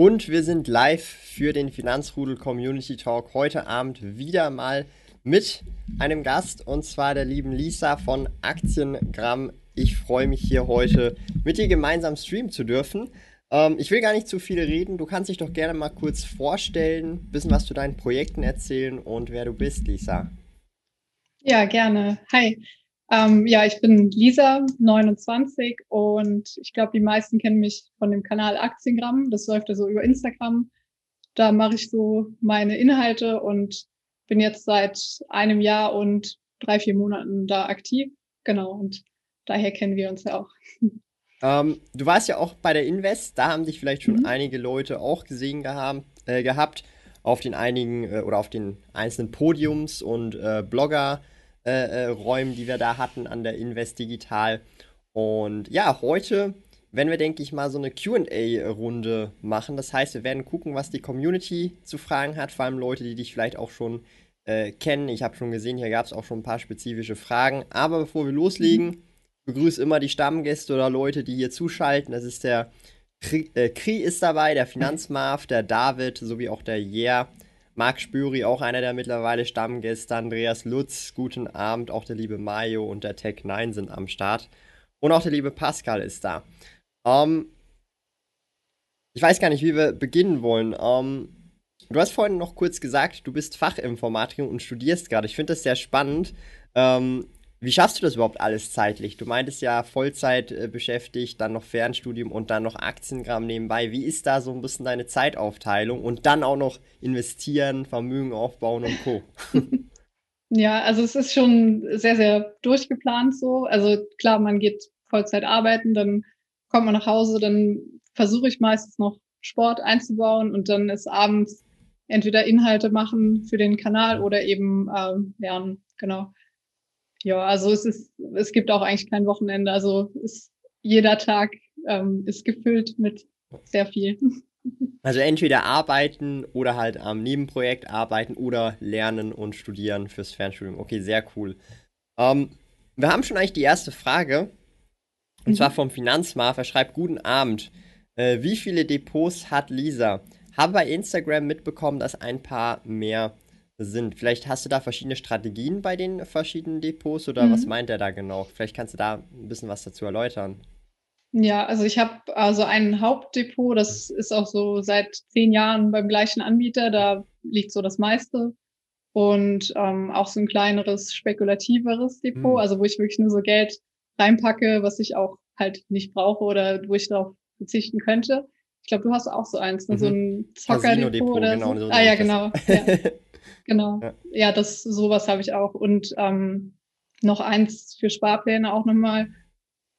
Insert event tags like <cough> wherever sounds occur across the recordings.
Und wir sind live für den Finanzrudel Community Talk heute Abend wieder mal mit einem Gast und zwar der lieben Lisa von Aktiengramm. Ich freue mich hier heute mit dir gemeinsam streamen zu dürfen. Ähm, ich will gar nicht zu viel reden. Du kannst dich doch gerne mal kurz vorstellen, bisschen was zu deinen Projekten erzählen und wer du bist, Lisa. Ja, gerne. Hi. Ähm, ja, ich bin Lisa, 29 und ich glaube, die meisten kennen mich von dem Kanal Aktiengramm. Das läuft ja so über Instagram. Da mache ich so meine Inhalte und bin jetzt seit einem Jahr und drei, vier Monaten da aktiv. Genau, und daher kennen wir uns ja auch. <laughs> Ähm, du warst ja auch bei der Invest, da haben dich vielleicht schon mhm. einige Leute auch gesehen gehabt, äh, gehabt auf den einigen äh, oder auf den einzelnen Podiums und äh, Blogger äh, äh, Räumen, die wir da hatten an der Invest Digital. Und ja, heute werden wir, denke ich mal, so eine QA-Runde machen. Das heißt, wir werden gucken, was die Community zu fragen hat, vor allem Leute, die dich vielleicht auch schon äh, kennen. Ich habe schon gesehen, hier gab es auch schon ein paar spezifische Fragen. Aber bevor wir loslegen, begrüße immer die Stammgäste oder Leute, die hier zuschalten. Das ist der Kri, äh, Kri ist dabei, der Finanzmarv, der David sowie auch der Yeah. Marc Spüri, auch einer der mittlerweile Stammgäste, Andreas Lutz, guten Abend, auch der liebe Mayo und der Tech9 sind am Start. Und auch der liebe Pascal ist da. Ähm, ich weiß gar nicht, wie wir beginnen wollen. Ähm, du hast vorhin noch kurz gesagt, du bist Fachinformatiker und studierst gerade. Ich finde das sehr spannend. Ähm, wie schaffst du das überhaupt alles zeitlich? Du meintest ja Vollzeit äh, beschäftigt, dann noch Fernstudium und dann noch Aktiengramm nebenbei. Wie ist da so ein bisschen deine Zeitaufteilung und dann auch noch investieren, Vermögen aufbauen und Co? <laughs> ja, also es ist schon sehr, sehr durchgeplant so. Also klar, man geht Vollzeit arbeiten, dann kommt man nach Hause, dann versuche ich meistens noch Sport einzubauen und dann ist abends entweder Inhalte machen für den Kanal oder eben ähm, lernen. Genau. Ja, also es ist, es gibt auch eigentlich kein Wochenende. Also ist, jeder Tag ähm, ist gefüllt mit sehr viel. <laughs> Also entweder arbeiten oder halt am Nebenprojekt arbeiten oder lernen und studieren fürs Fernstudium. Okay, sehr cool. Ähm, wir haben schon eigentlich die erste Frage. Und mhm. zwar vom Finanzmarf. Er schreibt: Guten Abend. Äh, wie viele Depots hat Lisa? Habe bei Instagram mitbekommen, dass ein paar mehr sind. Vielleicht hast du da verschiedene Strategien bei den verschiedenen Depots oder mhm. was meint er da genau? Vielleicht kannst du da ein bisschen was dazu erläutern. Ja, also ich habe also ein Hauptdepot, das ist auch so seit zehn Jahren beim gleichen Anbieter, da liegt so das meiste. Und ähm, auch so ein kleineres, spekulativeres Depot, mhm. also wo ich wirklich nur so Geld reinpacke, was ich auch halt nicht brauche oder wo ich darauf verzichten könnte. Ich glaube, du hast auch so eins, ne? Mhm. so ein Zockerdepot oder genau, so. Ah ja, genau. Ja. <laughs> Genau. Ja, ja das sowas habe ich auch. Und ähm, noch eins für Sparpläne auch nochmal.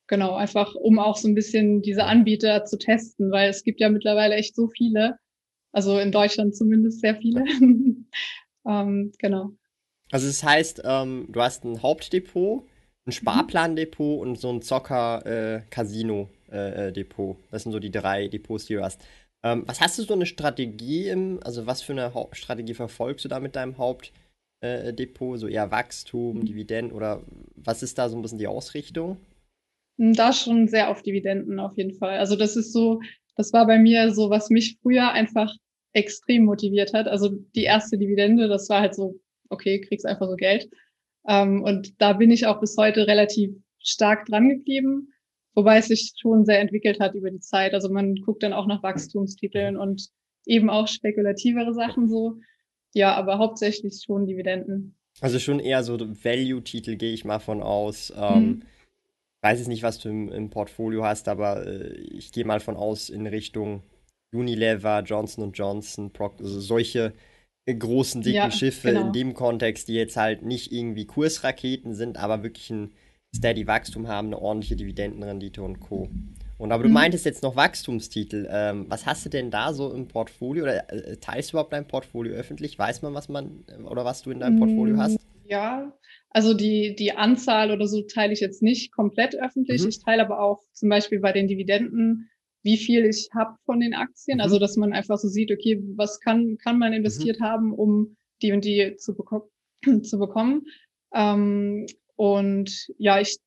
Genau, einfach um auch so ein bisschen diese Anbieter zu testen, weil es gibt ja mittlerweile echt so viele. Also in Deutschland zumindest sehr viele. <laughs> ähm, genau. Also das heißt, ähm, du hast ein Hauptdepot, ein mhm. Sparplandepot und so ein Zocker-Casino-Depot. Äh, äh, das sind so die drei Depots, die du hast. Ähm, was hast du so eine Strategie im, also was für eine Haupt Strategie verfolgst du da mit deinem Hauptdepot? Äh, so eher Wachstum, mhm. Dividenden oder was ist da so ein bisschen die Ausrichtung? Hm, da schon sehr auf Dividenden auf jeden Fall. Also das ist so, das war bei mir so, was mich früher einfach extrem motiviert hat. Also die erste Dividende, das war halt so, okay, kriegst einfach so Geld. Ähm, und da bin ich auch bis heute relativ stark dran geblieben. Wobei es sich schon sehr entwickelt hat über die Zeit. Also man guckt dann auch nach Wachstumstiteln und eben auch spekulativere Sachen so. Ja, aber hauptsächlich schon Dividenden. Also schon eher so Value-Titel gehe ich mal von aus. Ähm, hm. Weiß jetzt nicht, was du im, im Portfolio hast, aber äh, ich gehe mal von aus in Richtung Unilever, Johnson Johnson, Proc also solche äh, großen, dicken ja, Schiffe genau. in dem Kontext, die jetzt halt nicht irgendwie Kursraketen sind, aber wirklich ein Steady Wachstum haben, eine ordentliche Dividendenrendite und Co. Und aber du mhm. meintest jetzt noch Wachstumstitel. Ähm, was hast du denn da so im Portfolio? Oder äh, teilst du überhaupt dein Portfolio öffentlich? Weiß man, was man oder was du in deinem Portfolio hast? Ja, also die, die Anzahl oder so teile ich jetzt nicht komplett öffentlich. Mhm. Ich teile aber auch zum Beispiel bei den Dividenden, wie viel ich habe von den Aktien. Mhm. Also dass man einfach so sieht, okay, was kann, kann man investiert mhm. haben, um die und die zu, beko <clears throat> zu bekommen. Ähm, und ja, ich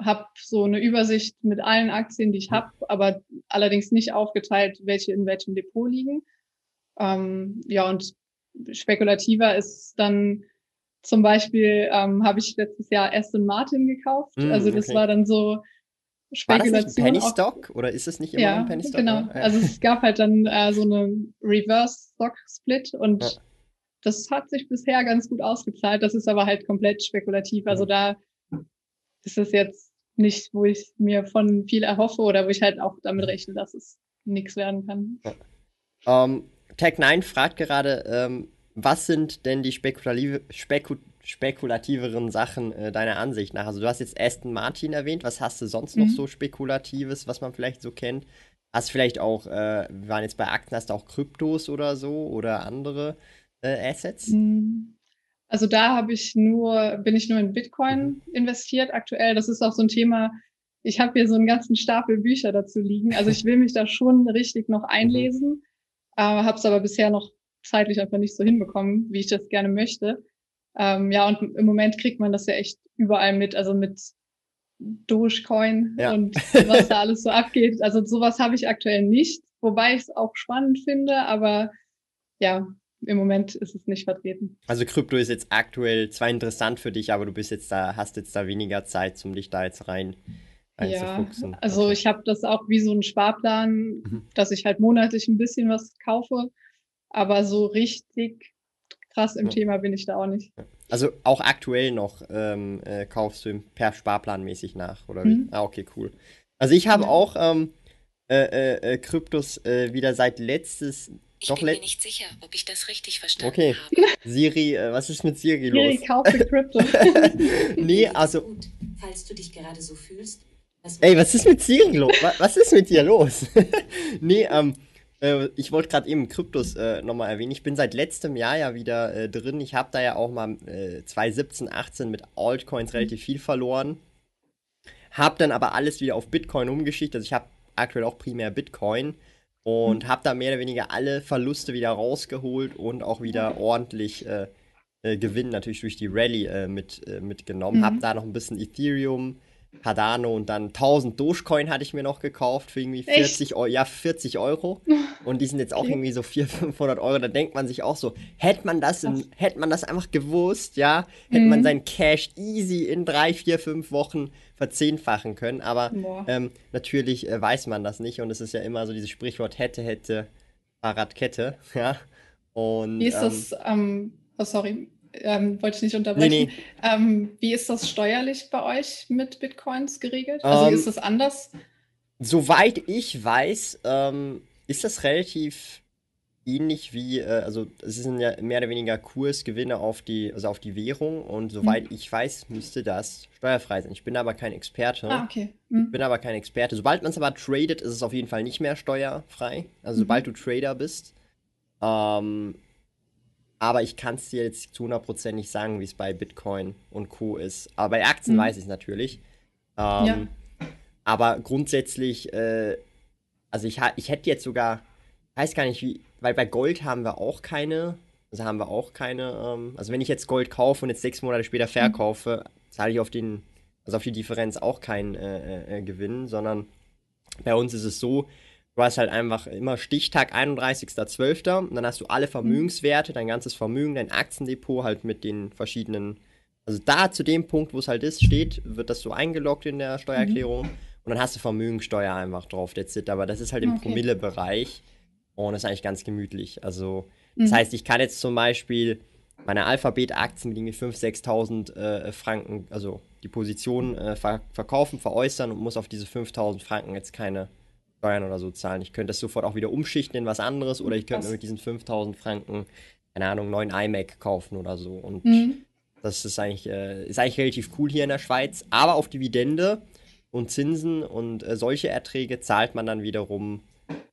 habe so eine Übersicht mit allen Aktien, die ich habe, aber allerdings nicht aufgeteilt, welche in welchem Depot liegen. Ähm, ja, und spekulativer ist dann zum Beispiel ähm, habe ich letztes Jahr Aston Martin gekauft. Mm, also das okay. war dann so Spekulation. War das nicht Penny Stock oder ist es nicht immer ja, ein Penny Stock? Genau. Ja. Also es gab halt dann äh, so eine Reverse Stock Split und ja. Das hat sich bisher ganz gut ausgezahlt. Das ist aber halt komplett spekulativ. Also da ist es jetzt nicht, wo ich mir von viel erhoffe oder wo ich halt auch damit rechne, dass es nichts werden kann. Ja. Um, Tag 9 fragt gerade, ähm, was sind denn die spekulative, Speku, spekulativeren Sachen äh, deiner Ansicht nach? Also du hast jetzt Aston Martin erwähnt, was hast du sonst mhm. noch so Spekulatives, was man vielleicht so kennt? Hast du vielleicht auch, äh, wir waren jetzt bei Aktien, hast du auch Kryptos oder so oder andere äh, Assets? Mhm. Also da habe ich nur, bin ich nur in Bitcoin mhm. investiert aktuell. Das ist auch so ein Thema. Ich habe hier so einen ganzen Stapel Bücher dazu liegen. Also ich will mich da schon richtig noch mhm. einlesen, äh, habe es aber bisher noch zeitlich einfach nicht so hinbekommen, wie ich das gerne möchte. Ähm, ja, und im Moment kriegt man das ja echt überall mit, also mit Dogecoin ja. und was da alles so abgeht. Also sowas habe ich aktuell nicht, wobei ich es auch spannend finde, aber ja, im Moment ist es nicht vertreten. Also Krypto ist jetzt aktuell zwar interessant für dich, aber du bist jetzt da, hast jetzt da weniger Zeit, um dich da jetzt rein einzufuchsen. Ja, also okay. ich habe das auch wie so einen Sparplan, mhm. dass ich halt monatlich ein bisschen was kaufe, aber so richtig krass im ja. Thema bin ich da auch nicht. Also auch aktuell noch ähm, äh, kaufst du per Sparplan mäßig nach, oder wie? Mhm. Ah, okay, cool. Also ich habe ja. auch ähm, äh, äh, äh Kryptos äh, wieder seit letztes ich Doch bin mir nicht sicher, ob ich das richtig verstanden okay. habe. <laughs> Siri, äh, was ist mit Siri los? Siri, kaufe Krypto. <laughs> nee, also. Gut, falls du dich gerade so fühlst. Ey, was ist mit Siri los? Was ist mit dir los? <laughs> nee, ähm, äh, ich wollte gerade eben Kryptos äh, nochmal erwähnen. Ich bin seit letztem Jahr ja wieder äh, drin. Ich habe da ja auch mal äh, 2017, 18 mit Altcoins relativ viel verloren. Hab dann aber alles wieder auf Bitcoin umgeschichtet. Also ich habe aktuell auch primär Bitcoin und mhm. habe da mehr oder weniger alle Verluste wieder rausgeholt und auch wieder ordentlich äh, äh, Gewinn natürlich durch die Rallye äh, mit, äh, mitgenommen. Mhm. Habe da noch ein bisschen Ethereum, Cardano und dann 1000 Dogecoin hatte ich mir noch gekauft für irgendwie 40 Euro. Ja, 40 Euro. Und die sind jetzt auch irgendwie so 400, 500 Euro. Da denkt man sich auch so, hätte man das, in, hätte man das einfach gewusst, ja, hätte mhm. man sein Cash easy in drei, vier, fünf Wochen verzehnfachen können. Aber ähm, natürlich äh, weiß man das nicht. Und es ist ja immer so dieses Sprichwort hätte, hätte, Fahrradkette, <laughs> ja. Und, Wie ist ähm, das, ähm, oh sorry, ähm, wollte ich nicht unterbrechen. Nee, nee. Ähm, wie ist das steuerlich bei euch mit Bitcoins geregelt? Also ähm, ist das anders? Soweit ich weiß, ähm, ist das relativ ähnlich wie, äh, also es sind ja mehr oder weniger Kursgewinne auf die, also auf die Währung und soweit hm. ich weiß, müsste das steuerfrei sein. Ich bin aber kein Experte. Ah, okay. Hm. bin aber kein Experte. Sobald man es aber tradet, ist es auf jeden Fall nicht mehr steuerfrei. Also mhm. sobald du Trader bist. Ähm, aber ich kann es dir jetzt zu 100% nicht sagen, wie es bei Bitcoin und Co. ist. Aber bei Aktien mhm. weiß ich es natürlich. Ähm, ja. Aber grundsätzlich, äh, also ich, ich hätte jetzt sogar, weiß gar nicht wie, weil bei Gold haben wir auch keine, also haben wir auch keine, ähm, also wenn ich jetzt Gold kaufe und jetzt sechs Monate später mhm. verkaufe, zahle ich auf den, also auf die Differenz auch keinen äh, äh, Gewinn, sondern bei uns ist es so, Du hast halt einfach immer Stichtag 31.12. Und dann hast du alle Vermögenswerte, dein ganzes Vermögen, dein Aktiendepot halt mit den verschiedenen. Also da zu dem Punkt, wo es halt ist, steht, wird das so eingeloggt in der Steuererklärung. Mhm. Und dann hast du Vermögensteuer einfach drauf, that's it. Aber das ist halt im okay. Promille-Bereich. Und das ist eigentlich ganz gemütlich. Also, das mhm. heißt, ich kann jetzt zum Beispiel meine Alphabet-Aktien mit irgendwie 5.000, 6.000 äh, Franken, also die Position äh, ver verkaufen, veräußern und muss auf diese 5.000 Franken jetzt keine Steuern oder so zahlen. Ich könnte das sofort auch wieder umschichten in was anderes oder ich könnte mir mit diesen 5000 Franken, keine Ahnung, neuen iMac kaufen oder so. Und mhm. das ist eigentlich, äh, ist eigentlich relativ cool hier in der Schweiz. Aber auf Dividende und Zinsen und äh, solche Erträge zahlt man dann wiederum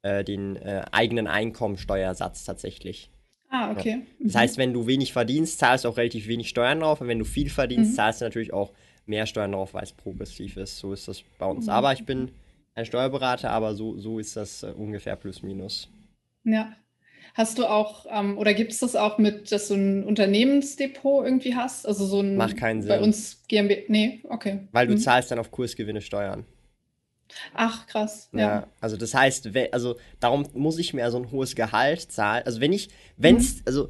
äh, den äh, eigenen Einkommensteuersatz tatsächlich. Ah, okay. Ja. Das heißt, wenn du wenig verdienst, zahlst du auch relativ wenig Steuern drauf. Und wenn du viel verdienst, mhm. zahlst du natürlich auch mehr Steuern drauf, weil es progressiv ist. So ist das bei uns. Mhm. Aber ich bin ein Steuerberater, aber so, so ist das äh, ungefähr plus minus. Ja. Hast du auch, ähm, oder gibt es das auch mit, dass du ein Unternehmensdepot irgendwie hast? Also so ein. Macht keinen Sinn. Bei uns GmbH. Nee, okay. Weil du mhm. zahlst dann auf Kursgewinne Steuern. Ach, krass. Ja. ja. also das heißt, also darum muss ich mir so ein hohes Gehalt zahlen. Also wenn ich, wenn es, mhm. also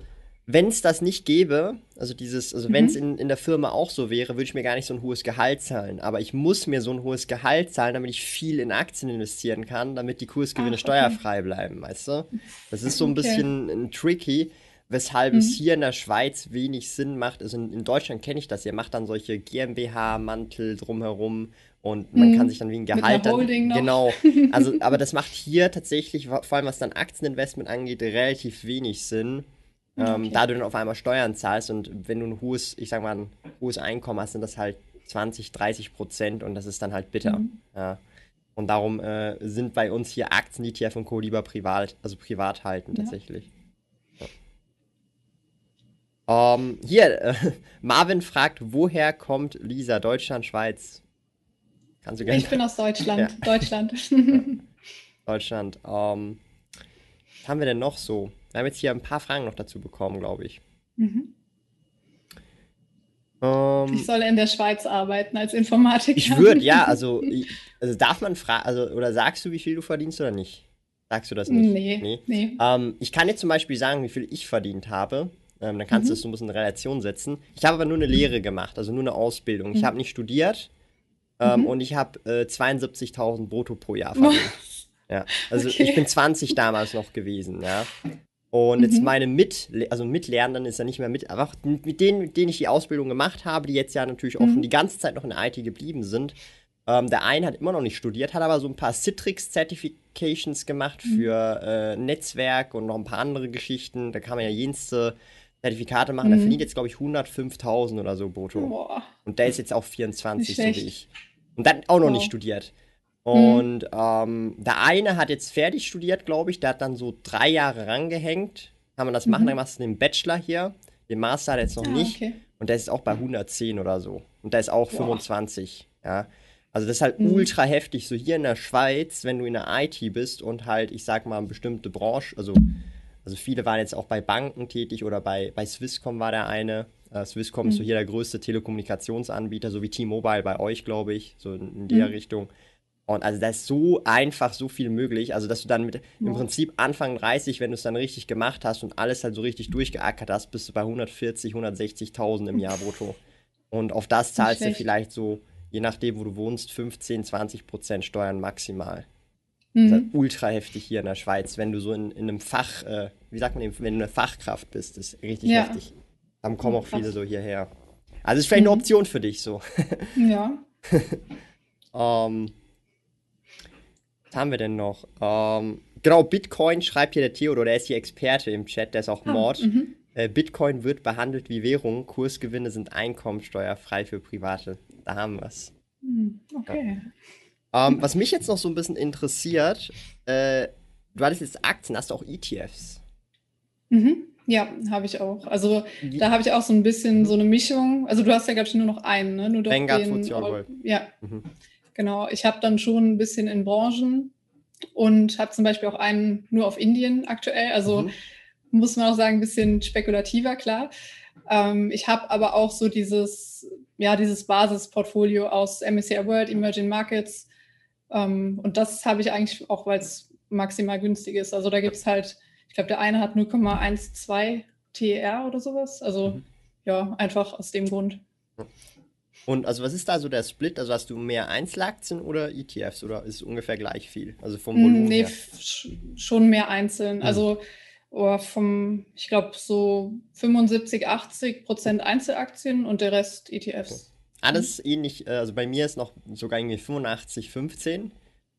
wenn es das nicht gäbe, also dieses, also mhm. wenn es in, in der Firma auch so wäre, würde ich mir gar nicht so ein hohes Gehalt zahlen. Aber ich muss mir so ein hohes Gehalt zahlen, damit ich viel in Aktien investieren kann, damit die Kursgewinne Ach, okay. steuerfrei bleiben, weißt du? Das ist so ein okay. bisschen ein tricky, weshalb mhm. es hier in der Schweiz wenig Sinn macht. Also in, in Deutschland kenne ich das, ihr macht dann solche GmbH-Mantel drumherum und man mhm. kann sich dann wie ein Gehalt dann, genau also <laughs> aber das macht hier tatsächlich vor allem was dann Aktieninvestment angeht relativ wenig Sinn ähm, okay. da du dann auf einmal Steuern zahlst und wenn du ein hohes, ich sag mal, ein hohes Einkommen hast, sind das halt 20, 30 Prozent und das ist dann halt bitter. Mhm. Ja. Und darum äh, sind bei uns hier Aktien, ETF und Co. lieber privat, also privat halten ja. tatsächlich. Ja. Um, ähm, hier, äh, <laughs> Marvin fragt, woher kommt Lisa? Deutschland, Schweiz? Kannst du gerne. Ich bin aus Deutschland. <laughs> Deutschland. Deutschland. Um, ähm, was haben wir denn noch so? Wir haben jetzt hier ein paar Fragen noch dazu bekommen, glaube ich. Mhm. Ähm, ich soll in der Schweiz arbeiten als Informatiker. Ich würde, ja, <laughs> also, also darf man fragen, also, oder sagst du, wie viel du verdienst oder nicht? Sagst du das nicht? Nee. nee. nee. Ähm, ich kann dir zum Beispiel sagen, wie viel ich verdient habe. Ähm, dann kannst mhm. du das so ein bisschen in Relation setzen. Ich habe aber nur eine Lehre gemacht, also nur eine Ausbildung. Mhm. Ich habe nicht studiert ähm, mhm. und ich habe äh, 72.000 brutto pro Jahr <laughs> verdient. ja, also okay. ich bin 20 damals noch gewesen, ja. Und mhm. jetzt meine Mit, also Mitlernenden ist ja nicht mehr mit, aber mit denen, mit denen ich die Ausbildung gemacht habe, die jetzt ja natürlich auch mhm. schon die ganze Zeit noch in der IT geblieben sind. Ähm, der eine hat immer noch nicht studiert, hat aber so ein paar Citrix-Certifications gemacht mhm. für äh, Netzwerk und noch ein paar andere Geschichten. Da kann man ja jenste Zertifikate machen. Mhm. verdient jetzt, glaube ich, 105.000 oder so brutto. Boah. Und der ist jetzt auch 24, so wie ich. Und dann auch noch wow. nicht studiert. Mhm. Und mhm. ähm, der eine hat jetzt fertig studiert, glaube ich. Der hat dann so drei Jahre rangehängt. Kann man das mhm. machen? Dann machst du den Bachelor hier. Den Master hat er jetzt noch ah, nicht. Okay. Und der ist auch bei 110 oder so. Und der ist auch Boah. 25. Ja. Also das ist halt mhm. ultra heftig. So hier in der Schweiz, wenn du in der IT bist und halt, ich sag mal, eine bestimmte Branche, also, also viele waren jetzt auch bei Banken tätig oder bei, bei Swisscom war der eine. Uh, Swisscom ist so mhm. hier der größte Telekommunikationsanbieter, so wie T-Mobile bei euch, glaube ich, so in, in der mhm. Richtung. Und also da ist so einfach so viel möglich. Also, dass du dann mit ja. im Prinzip Anfang 30, wenn du es dann richtig gemacht hast und alles halt so richtig durchgeackert hast, bist du bei 140, 160.000 im Jahr brutto. Und auf das zahlst du vielleicht so, je nachdem, wo du wohnst, 15, 20 Prozent Steuern maximal. Mhm. Das ist halt ultra heftig hier in der Schweiz, wenn du so in, in einem Fach, äh, wie sagt man, wenn du eine Fachkraft bist, ist richtig ja. heftig. Dann kommen auch viele so hierher. Also ist vielleicht mhm. eine Option für dich so. <laughs> Ja. ähm, was haben wir denn noch? Ähm, genau, Bitcoin schreibt hier der Theodor, der ist hier Experte im Chat, der ist auch ah, Mord. Mhm. Äh, Bitcoin wird behandelt wie Währung, Kursgewinne sind einkommensteuerfrei für Private. Da haben wir es. Hm, okay. Ja. Ähm, was mich jetzt noch so ein bisschen interessiert, äh, du hattest jetzt Aktien, hast du auch ETFs? Mhm. Ja, habe ich auch. Also da habe ich auch so ein bisschen so eine Mischung. Also du hast ja, glaube ich, nur noch einen, ne? Nur doch Vanguard den, Ja. Mhm. Genau, ich habe dann schon ein bisschen in Branchen und habe zum Beispiel auch einen nur auf Indien aktuell. Also mhm. muss man auch sagen, ein bisschen spekulativer, klar. Ähm, ich habe aber auch so dieses, ja, dieses Basisportfolio aus MSCI World, Emerging Markets. Ähm, und das habe ich eigentlich auch, weil es maximal günstig ist. Also da gibt es halt, ich glaube, der eine hat 0,12 TER oder sowas. Also mhm. ja, einfach aus dem Grund. Und also was ist da so der Split? Also hast du mehr Einzelaktien oder ETFs oder ist es ungefähr gleich viel? Also vom hm, Volumen nee, her? schon mehr einzeln. Mhm. Also oh, vom, ich glaube, so 75, 80 Prozent Einzelaktien und der Rest ETFs. Okay. Alles mhm. ähnlich, äh, also bei mir ist noch sogar irgendwie 85, 15.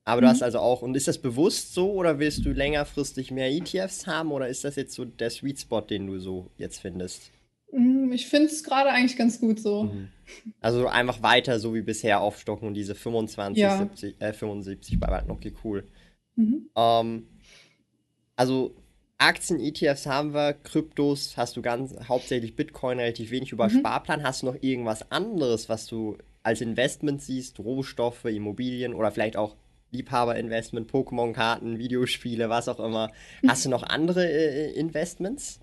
Aber du mhm. hast also auch, und ist das bewusst so oder willst du längerfristig mehr ETFs haben oder ist das jetzt so der Sweet Spot, den du so jetzt findest? Mm, ich finde es gerade eigentlich ganz gut so. Mhm. Also einfach weiter so wie bisher aufstocken und diese 25, ja. 70, äh, 75 beibehalten. Okay, cool. Mhm. Ähm, also Aktien, ETFs haben wir, Kryptos hast du ganz hauptsächlich Bitcoin, relativ wenig über mhm. Sparplan. Hast du noch irgendwas anderes, was du als Investment siehst? Rohstoffe, Immobilien oder vielleicht auch Liebhaberinvestment, Pokémon-Karten, Videospiele, was auch immer. <laughs> Hast du noch andere äh, Investments?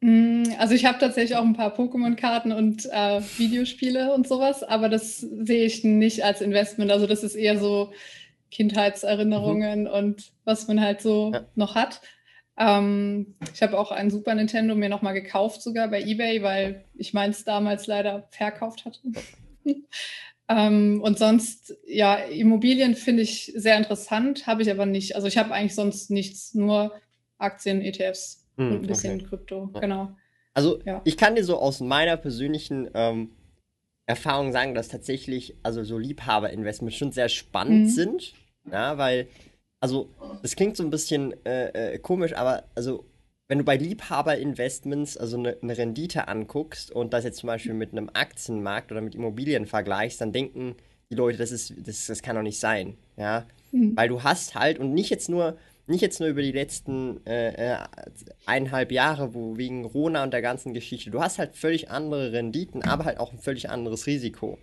Mm, also ich habe tatsächlich auch ein paar Pokémon-Karten und äh, Videospiele und sowas, aber das sehe ich nicht als Investment. Also das ist eher so Kindheitserinnerungen mhm. und was man halt so ja. noch hat. Ähm, ich habe auch ein Super Nintendo mir nochmal gekauft, sogar bei eBay, weil ich meins damals leider verkauft hatte. <laughs> ähm, und sonst, ja, Immobilien finde ich sehr interessant, habe ich aber nicht. Also ich habe eigentlich sonst nichts, nur Aktien, ETFs hm, und ein bisschen okay. Krypto, ja. genau. Also ja. ich kann dir so aus meiner persönlichen ähm, Erfahrung sagen, dass tatsächlich also so Liebhaberinvestments schon sehr spannend mhm. sind, ja, weil also das klingt so ein bisschen äh, äh, komisch, aber also wenn du bei Liebhaberinvestments also eine, eine Rendite anguckst und das jetzt zum Beispiel mit einem Aktienmarkt oder mit Immobilien vergleichst, dann denken die Leute, das ist das, das kann doch nicht sein, ja, mhm. weil du hast halt und nicht jetzt nur nicht jetzt nur über die letzten äh, äh, eineinhalb Jahre, wo wegen Rona und der ganzen Geschichte, du hast halt völlig andere Renditen, aber halt auch ein völlig anderes Risiko.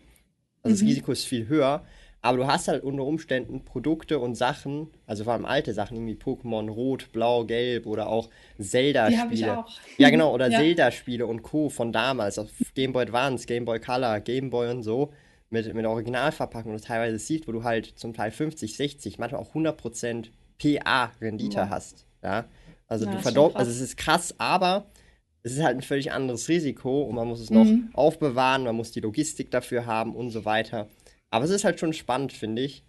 Also mhm. das Risiko ist viel höher, aber du hast halt unter Umständen Produkte und Sachen, also vor allem alte Sachen, irgendwie Pokémon Rot, Blau, Gelb oder auch Zelda-Spiele. Ja, genau, oder <laughs> ja. Zelda-Spiele und Co. von damals, auf Game Boy Advance, Game Boy Color, Game Boy und so, mit, mit Originalverpackung und teilweise sieht, wo du halt zum Teil 50, 60, manchmal auch 100% PA-Rendite ja. hast. Ja, also ja, du verdoppelst, also es ist krass, aber es ist halt ein völlig anderes Risiko und man muss es noch mhm. aufbewahren, man muss die Logistik dafür haben und so weiter. Aber es ist halt schon spannend, finde ich.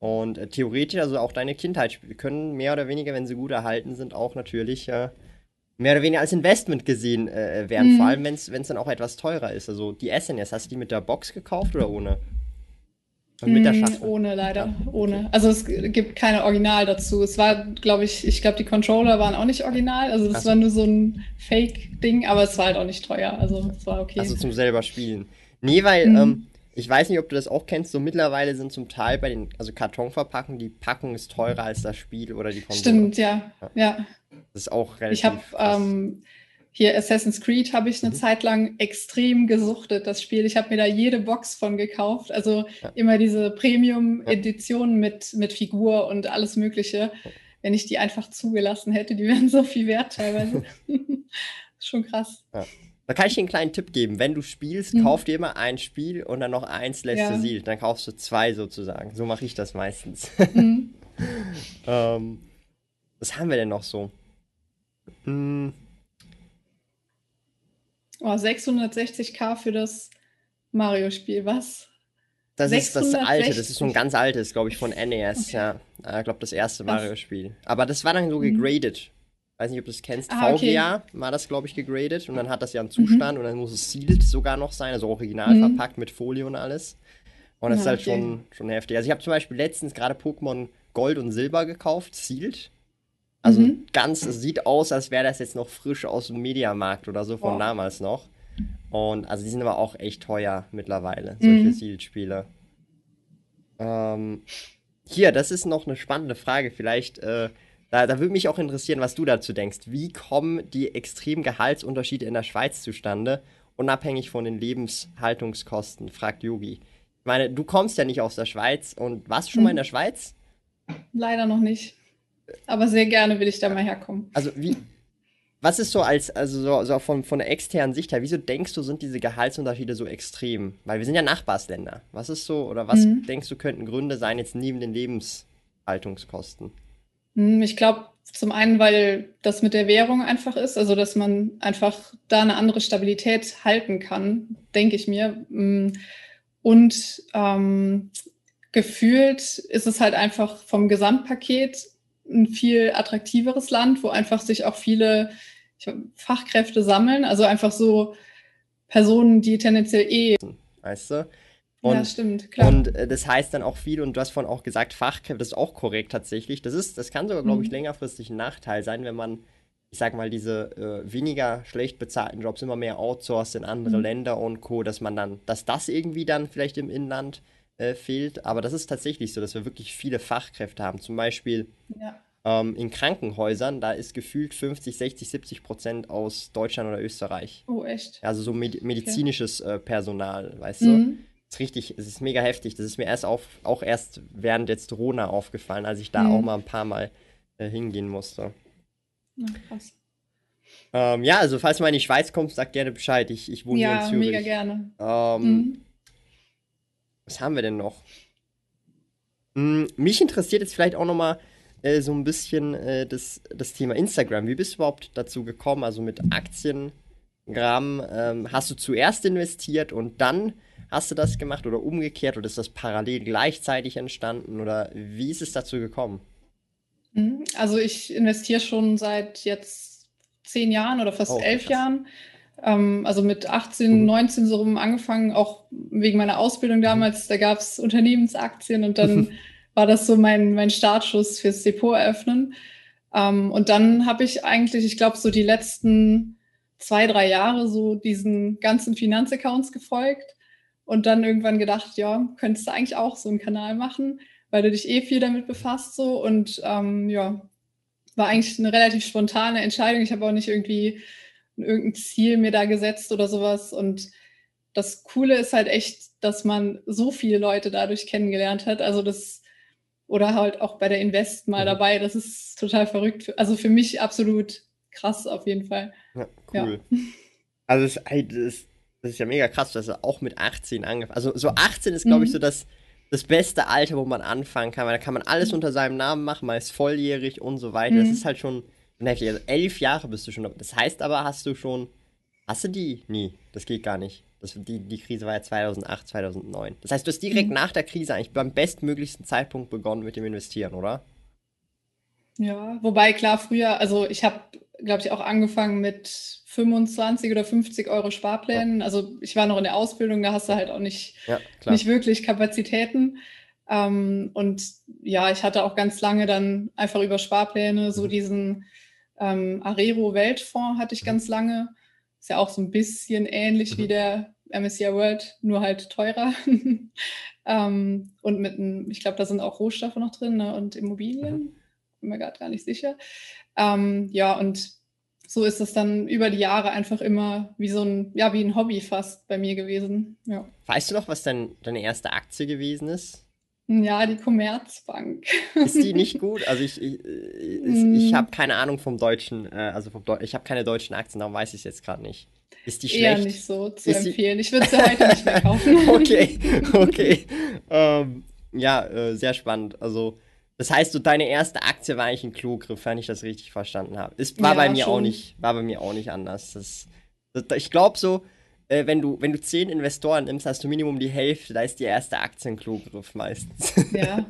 Und äh, theoretisch, also auch deine Kindheitsspiele können mehr oder weniger, wenn sie gut erhalten sind, auch natürlich äh, mehr oder weniger als Investment gesehen äh, äh werden. Mhm. Vor allem, wenn es dann auch etwas teurer ist. Also die SNS, hast du die mit der Box gekauft oder ohne? Mit der mhm, Schachtel? Ohne, leider. Ja. Ohne. Also es gibt keine Original dazu. Es war, glaube ich, ich glaube, die Controller waren auch nicht original. Also das war nur so ein Fake-Ding, aber es war halt auch nicht teuer. Also es war okay. Also zum selber spielen. Nee, weil mhm. ähm, ich weiß nicht, ob du das auch kennst, so mittlerweile sind zum Teil bei den, also Kartonverpackungen, die Packung ist teurer als das Spiel oder die Konsole. Stimmt, ja. ja. ja. Das ist auch relativ. Ich habe ähm, hier Assassin's Creed habe ich eine mhm. Zeit lang extrem gesuchtet, das Spiel. Ich habe mir da jede Box von gekauft. Also ja. immer diese Premium-Editionen mit, mit Figur und alles Mögliche. Wenn ich die einfach zugelassen hätte, die <laughs> wären so viel wert teilweise. <laughs> Schon krass. Ja. Da kann ich dir einen kleinen Tipp geben. Wenn du spielst, mhm. kauf dir immer ein Spiel und dann noch eins lässt ja. du Sealed. Dann kaufst du zwei sozusagen. So mache ich das meistens. <laughs> Mhm. ähm, was haben wir denn noch so? Hm. Oh, 660k für das Mario-Spiel, was? Das 660? ist das alte, das ist so ein ganz altes, glaube ich, von NES, okay. ja. Ich glaube, das erste Mario-Spiel. Aber das war dann so mhm. gegradet weiß nicht, ob du es kennst, ah, VGA okay. war das, glaube ich, gegradet und dann hat das ja einen Zustand mhm. und dann muss es sealed sogar noch sein, also original mhm. verpackt mit Folie und alles. Und das ja, ist halt okay. schon, schon heftig. Also ich habe zum Beispiel letztens gerade Pokémon Gold und Silber gekauft, sealed. Also mhm. ganz, es sieht aus, als wäre das jetzt noch frisch aus dem Mediamarkt oder so von oh. damals noch. Und also die sind aber auch echt teuer mittlerweile, solche mhm. Sealed-Spiele. Ähm, hier, das ist noch eine spannende Frage. Vielleicht äh, da, da würde mich auch interessieren, was du dazu denkst. Wie kommen die extremen Gehaltsunterschiede in der Schweiz zustande, unabhängig von den Lebenshaltungskosten, fragt Yogi. Ich meine, du kommst ja nicht aus der Schweiz und warst du schon hm. mal in der Schweiz? Leider noch nicht. Aber sehr gerne will ich da mal herkommen. Also wie, was ist so als, also so, so von, von der externen Sicht her, wieso denkst du, sind diese Gehaltsunterschiede so extrem? Weil wir sind ja Nachbarsländer. Was ist so, oder was mhm. denkst du, könnten Gründe sein, jetzt neben den Lebenshaltungskosten? Hm, ich glaube, zum einen, weil das mit der Währung einfach ist, also dass man einfach da eine andere Stabilität halten kann, denke ich mir. Hm, und ähm, gefühlt ist es halt einfach vom Gesamtpaket ein viel attraktiveres Land, wo einfach sich auch viele Fachkräfte sammeln, also einfach so Personen, die tendenziell eh. Weißt du? Und, ja, stimmt, klar. Und äh, das heißt dann auch viel, und du hast vorhin auch gesagt, Fachkräfte, das ist auch korrekt tatsächlich. Das ist, das kann sogar, glaube ich, mhm. längerfristig ein Nachteil sein, wenn man, ich sag mal, diese äh, weniger schlecht bezahlten Jobs immer mehr outsourced in andere mhm. Länder und Co., dass man dann, dass das irgendwie dann vielleicht im Inland äh, fehlt. Aber das ist tatsächlich so, dass wir wirklich viele Fachkräfte haben. Zum Beispiel ja. ähm, in Krankenhäusern, da ist gefühlt 50, 60, 70 Prozent aus Deutschland oder Österreich. Oh, echt? Also so med medizinisches okay. äh, Personal, weißt mhm. du? ist richtig, es ist mega heftig. Das ist mir erst auf, auch erst während jetzt Corona aufgefallen, als ich da mhm. auch mal ein paar Mal äh, hingehen musste. Ja, krass. Ähm, ja, also falls du mal in die Schweiz kommst, sag gerne Bescheid. Ich, ich wohne ja, hier in Zürich. Ja, mega gerne. Ähm, mhm. Was haben wir denn noch? Hm, mich interessiert jetzt vielleicht auch noch mal äh, so ein bisschen äh, das, das Thema Instagram. Wie bist du überhaupt dazu gekommen? Also mit Aktiengramm. Ähm, hast du zuerst investiert und dann hast du das gemacht oder umgekehrt oder ist das parallel gleichzeitig entstanden oder wie ist es dazu gekommen? Mhm. Also ich investiere schon seit jetzt zehn Jahren oder fast oh, elf krass. Jahren. Ähm, also mit 18, 19 mhm. so rum angefangen, auch wegen meiner Ausbildung mhm. damals. Da gab es Unternehmensaktien und dann <laughs> war das so mein, mein Startschuss fürs Depot eröffnen. Ähm, und dann habe ich eigentlich, ich glaube, so die letzten zwei, drei Jahre so diesen ganzen Finanzaccounts gefolgt und dann irgendwann gedacht, ja, könntest du eigentlich auch so einen Kanal machen weil du dich eh viel damit befasst so und ähm, ja, war eigentlich eine relativ spontane Entscheidung. Ich habe auch nicht irgendwie irgendein Ziel mir da gesetzt oder sowas und das Coole ist halt echt, dass man so viele Leute dadurch kennengelernt hat. Also das oder halt auch bei der Invest mal mhm. dabei. Das ist total verrückt. Also für mich absolut krass auf jeden Fall. Ja, cool. Ja. <laughs> Also das, das, das, ist ja mega krass, dass er auch mit 18 angefangen Also so 18 ist, glaube mhm. ich, so das das beste Alter, wo man anfangen kann, weil da kann man alles unter seinem Namen machen, man ist volljährig und so weiter. Mhm. Das ist halt schon heftig. Also elf Jahre bist du schon. Das heißt aber, hast du schon. Hast du die? Nie. Das geht gar nicht. Das, die, die Krise war ja 2008, 2009. Das heißt, du hast direkt mhm. nach der Krise eigentlich beim bestmöglichsten Zeitpunkt begonnen mit dem Investieren, oder? Ja, wobei klar, früher, also ich habe, glaube ich, auch angefangen mit 25 oder 50 Euro Sparplänen. Ja. Also ich war noch in der Ausbildung, da hast du halt auch nicht, ja, nicht wirklich Kapazitäten. Ähm, und ja, ich hatte auch ganz lange dann einfach über Sparpläne, so mhm. diesen ähm, Arero Weltfonds hatte ich mhm. ganz lange. Ist ja auch so ein bisschen ähnlich mhm. wie der MSCI World, nur halt teurer. <laughs> ähm, und mit einem, ich glaube, da sind auch Rohstoffe noch drin ne, und Immobilien. Mhm. Bin mir gerade gar nicht sicher. Ähm, ja, und so ist es dann über die Jahre einfach immer wie so ein, ja, wie ein Hobby fast bei mir gewesen. Ja. Weißt du noch, was dein, deine erste Aktie gewesen ist? Ja, die Commerzbank. Ist die nicht <laughs> gut? Also ich, ich, ich, ich mm. habe keine Ahnung vom deutschen, äh, also vom Deu ich habe keine deutschen Aktien, darum weiß ich es jetzt gerade nicht. Ist die schlecht? Eher nicht so zu ist empfehlen. Ich würde sie heute nicht mehr kaufen. <laughs> okay, okay. Ähm, ja, äh, sehr spannend. Also das heißt, so deine erste Aktie war eigentlich ein Klogriff, wenn ich das richtig verstanden habe. Es war ja, bei mir schon. auch nicht, war bei mir auch nicht anders. Das, das, ich glaube so, äh, wenn du, wenn du zehn Investoren nimmst, hast du Minimum die Hälfte, da ist die erste Aktie ein Klogriff meistens. Ja.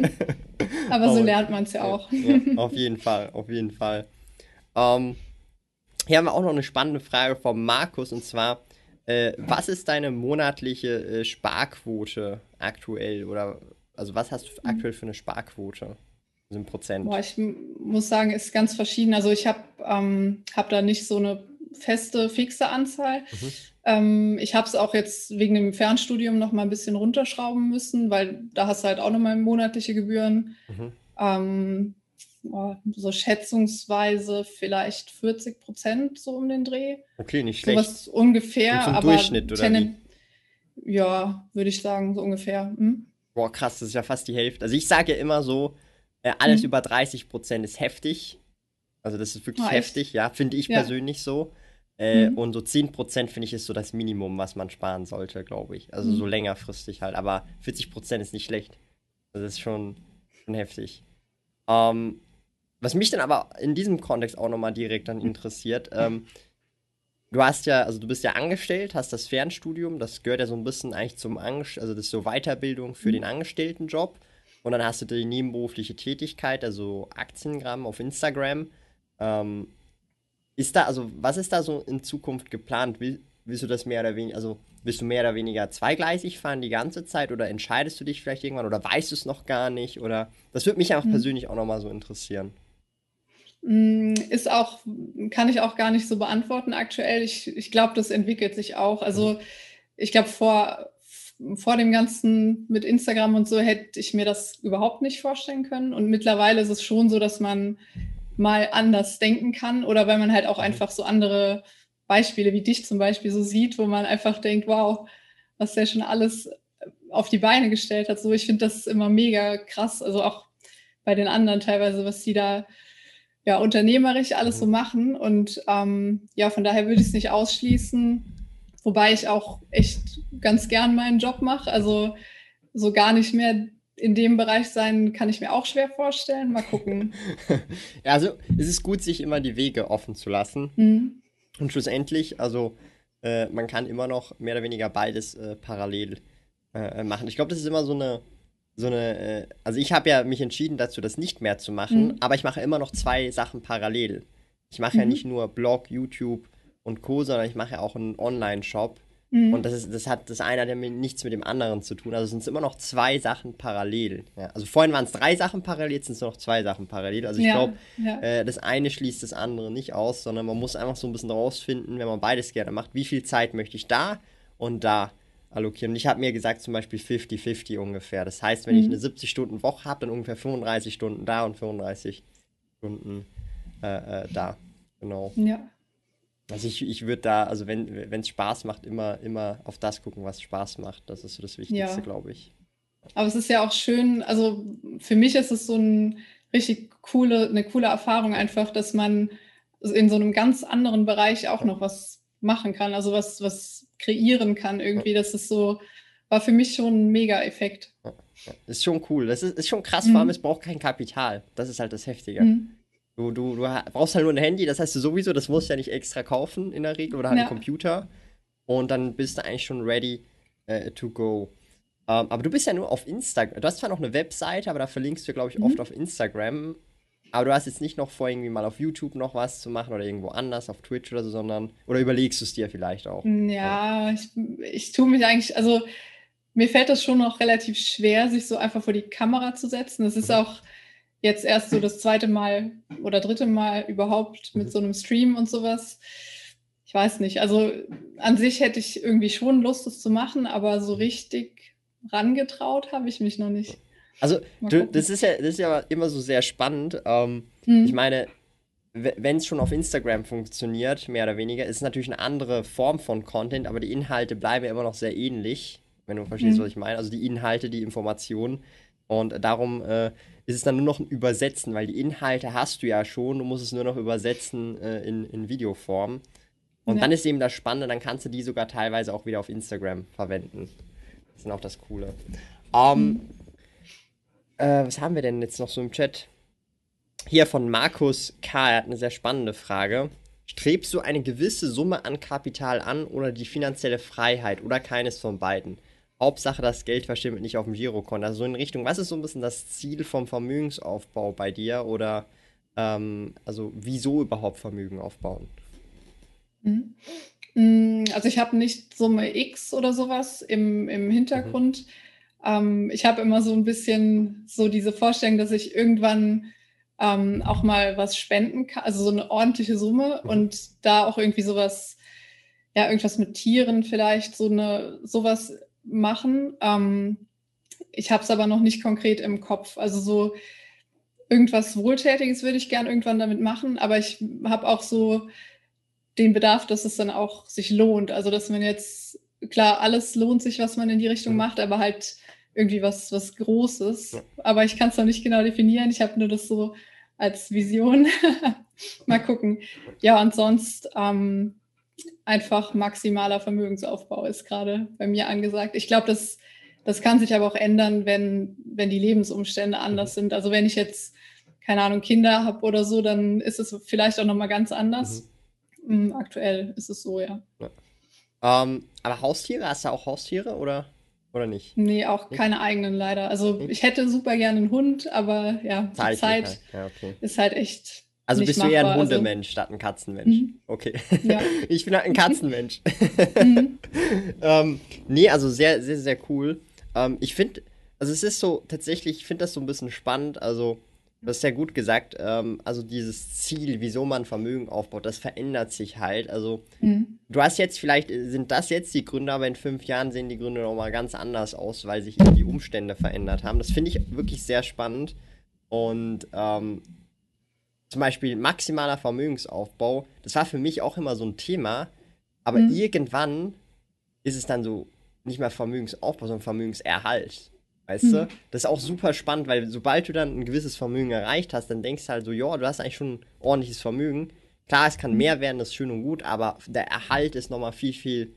<laughs> Aber so lernt man es ja auch. Ja, auf jeden Fall, auf jeden Fall. Ähm, hier haben wir auch noch eine spannende Frage von Markus und zwar, äh, was ist deine monatliche äh, Sparquote aktuell oder also was hast du aktuell für eine Sparquote? Also in Prozent? Boah, ich muss sagen, ist ganz verschieden. Also ich habe ähm, hab da nicht so eine feste, fixe Anzahl. Mhm. Ähm, ich habe es auch jetzt wegen dem Fernstudium noch mal ein bisschen runterschrauben müssen, weil da hast du halt auch noch mal monatliche Gebühren. Mhm. Ähm, oh, so schätzungsweise vielleicht 40 Prozent so um den Dreh. Okay, nicht schlecht. Sowas ungefähr. aber Durchschnitt oder wie? Ja, würde ich sagen, so ungefähr. Hm? Boah, krass, das ist ja fast die Hälfte. Also ich sage ja immer so, äh, alles mhm. über 30 Prozent ist heftig. Also das ist wirklich oh, heftig, ja, finde ich ja. persönlich so. Äh, mhm. Und so 10 Prozent finde ich ist so das Minimum, was man sparen sollte, glaube ich. Also mhm. so längerfristig halt. Aber 40 Prozent ist nicht schlecht. Das ist schon, schon heftig. Ähm, was mich dann aber in diesem Kontext auch nochmal direkt dann interessiert, ähm, du hast ja, also du bist ja angestellt, hast das Fernstudium, das gehört ja so ein bisschen eigentlich zum Angest also das ist so Weiterbildung für mhm. den Angestelltenjob. Und dann hast du die nebenberufliche Tätigkeit, also Aktiengramm auf Instagram. Ähm, ist da, also was ist da so in Zukunft geplant? Will, willst du das mehr oder weniger, also willst du mehr oder weniger zweigleisig fahren die ganze Zeit oder entscheidest du dich vielleicht irgendwann oder weißt du es noch gar nicht? Oder das würde mich einfach mhm. persönlich auch nochmal so interessieren. Mm, ist auch, kann ich auch gar nicht so beantworten aktuell. Ich, ich glaube, das entwickelt sich auch. Also mhm. ich glaube, vor, vor dem Ganzen mit Instagram und so hätte ich mir das überhaupt nicht vorstellen können. Und mittlerweile ist es schon so, dass man mal anders denken kann oder weil man halt auch mhm. einfach so andere Beispiele wie dich zum Beispiel so sieht, wo man einfach denkt, wow, was der schon alles auf die Beine gestellt hat. So, ich finde das immer mega krass. Also auch bei den anderen teilweise, was die da ja unternehmerisch alles so mhm. machen. Und ähm, ja, von daher würde ich es nicht ausschließen. Wobei ich auch echt ganz gern meinen Job mache. Also so gar nicht mehr in dem Bereich sein, kann ich mir auch schwer vorstellen. Mal gucken. <laughs> ja, also es ist gut, sich immer die Wege offen zu lassen. Mhm. Und schlussendlich, also äh, man kann immer noch mehr oder weniger beides äh, parallel äh, machen. Ich glaube, das ist immer so eine, so eine, äh, also ich habe ja mich entschieden dazu, das nicht mehr zu machen, mhm. aber ich mache immer noch zwei Sachen parallel. Ich mache mhm. ja nicht nur Blog, YouTube und Co., sondern ich mache ja auch einen Online-Shop Mhm. Und das, ist, das hat das eine hat ja nichts mit dem anderen zu tun. Also sind es immer noch zwei Sachen parallel. Ja, also vorhin waren es drei Sachen parallel, jetzt sind es noch zwei Sachen parallel. Also ich ja, glaube, ja. äh, das eine schließt das andere nicht aus, sondern man muss einfach so ein bisschen rausfinden, wenn man beides gerne macht, wie viel Zeit möchte ich da und da allokieren. Und ich habe mir gesagt, zum Beispiel 50-50 ungefähr. Das heißt, wenn mhm. ich eine 70-Stunden-Woche habe, dann ungefähr 35 Stunden da und 35 Stunden äh, äh, da. Genau. Ja. Also ich, ich würde da, also wenn es Spaß macht, immer, immer auf das gucken, was Spaß macht. Das ist so das Wichtigste, ja. glaube ich. Aber es ist ja auch schön, also für mich ist es so ein richtig coole, eine coole Erfahrung einfach, dass man in so einem ganz anderen Bereich auch noch was machen kann, also was, was kreieren kann irgendwie. Das ist so, war für mich schon ein Mega-Effekt. Ist schon cool. Das ist, ist schon krass, mhm. vor allem es braucht kein Kapital. Das ist halt das Heftige. Mhm. Du, du, du brauchst halt nur ein Handy, das heißt du sowieso, das musst du ja nicht extra kaufen in der Regel oder halt ja. einen Computer. Und dann bist du eigentlich schon ready uh, to go. Ähm, aber du bist ja nur auf Instagram. Du hast zwar noch eine Webseite, aber da verlinkst du, glaube ich, mhm. oft auf Instagram. Aber du hast jetzt nicht noch vor, irgendwie mal auf YouTube noch was zu machen oder irgendwo anders, auf Twitch oder so, sondern. Oder überlegst du es dir vielleicht auch? Ja, ich, ich tue mich eigentlich. Also, mir fällt das schon noch relativ schwer, sich so einfach vor die Kamera zu setzen. Das ist mhm. auch jetzt erst so das zweite Mal oder dritte Mal überhaupt mit so einem Stream und sowas. Ich weiß nicht. Also an sich hätte ich irgendwie schon Lust, das zu machen, aber so richtig rangetraut habe ich mich noch nicht. Also du, das ist ja, das ist ja immer so sehr spannend. Ähm, mhm. Ich meine, wenn es schon auf Instagram funktioniert, mehr oder weniger, ist es natürlich eine andere Form von Content, aber die Inhalte bleiben ja immer noch sehr ähnlich, wenn du verstehst, mhm. was ich meine. Also die Inhalte, die Informationen. Und darum äh, ist es dann nur noch ein Übersetzen, weil die Inhalte hast du ja schon, du musst es nur noch übersetzen äh, in, in Videoform. Und ja. dann ist eben das Spannende, dann kannst du die sogar teilweise auch wieder auf Instagram verwenden. Das ist auch das Coole. Ähm, mhm. äh, was haben wir denn jetzt noch so im Chat? Hier von Markus K. Er hat eine sehr spannende Frage. Strebst du eine gewisse Summe an Kapital an oder die finanzielle Freiheit oder keines von beiden? Hauptsache, das Geld verschwindet nicht auf dem Girokonto. Also so in Richtung, was ist so ein bisschen das Ziel vom Vermögensaufbau bei dir? Oder ähm, also wieso überhaupt Vermögen aufbauen? Mhm. Mm, also ich habe nicht Summe X oder sowas im, im Hintergrund. Mhm. Ähm, ich habe immer so ein bisschen so diese Vorstellung, dass ich irgendwann ähm, auch mal was spenden kann, also so eine ordentliche Summe mhm. und da auch irgendwie sowas, ja, irgendwas mit Tieren vielleicht, so eine, sowas machen. Ähm, ich habe es aber noch nicht konkret im Kopf. Also so irgendwas Wohltätiges würde ich gern irgendwann damit machen, aber ich habe auch so den Bedarf, dass es dann auch sich lohnt. Also dass man jetzt, klar, alles lohnt sich, was man in die Richtung macht, aber halt irgendwie was, was Großes. Ja. Aber ich kann es noch nicht genau definieren. Ich habe nur das so als Vision. <laughs> Mal gucken. Ja, und sonst ähm, einfach maximaler Vermögensaufbau ist gerade bei mir angesagt. Ich glaube, das, das kann sich aber auch ändern, wenn, wenn die Lebensumstände anders mhm. sind. Also wenn ich jetzt, keine Ahnung, Kinder habe oder so, dann ist es vielleicht auch nochmal ganz anders. Mhm. Mm, aktuell ist es so, ja. ja. Ähm, aber Haustiere, hast du auch Haustiere oder, oder nicht? Nee, auch nicht? keine eigenen leider. Also nicht? ich hätte super gerne einen Hund, aber ja, die Zeit ja, okay. ist halt echt also bist du eher ein also Hundemensch also, statt ein Katzenmensch. Mhm. Okay. Ja. <laughs> ich bin halt ein Katzenmensch. mhm. <laughs> ähm, nee, also sehr, sehr, sehr cool. Ähm, ich finde, also es ist so, tatsächlich, ich finde das so ein bisschen spannend. Also, Das ist ja gut gesagt. Ähm, also dieses Ziel, wieso man Vermögen aufbaut, das verändert sich halt. Also mhm. du hast jetzt vielleicht, sind das jetzt die Gründe, aber in fünf Jahren sehen die Gründe nochmal ganz anders aus, weil sich die Umstände verändert haben. Das finde ich wirklich sehr spannend. Und ähm, zum Beispiel maximaler Vermögensaufbau, das war für mich auch immer so ein Thema. Aber mhm. irgendwann ist es dann so nicht mehr Vermögensaufbau, sondern Vermögenserhalt. Weißt mhm. du? Das ist auch super spannend, weil sobald du dann ein gewisses Vermögen erreicht hast, dann denkst du halt so, ja, du hast eigentlich schon ein ordentliches Vermögen. Klar, es kann mhm. mehr werden, das ist schön und gut, aber der Erhalt ist nochmal viel, viel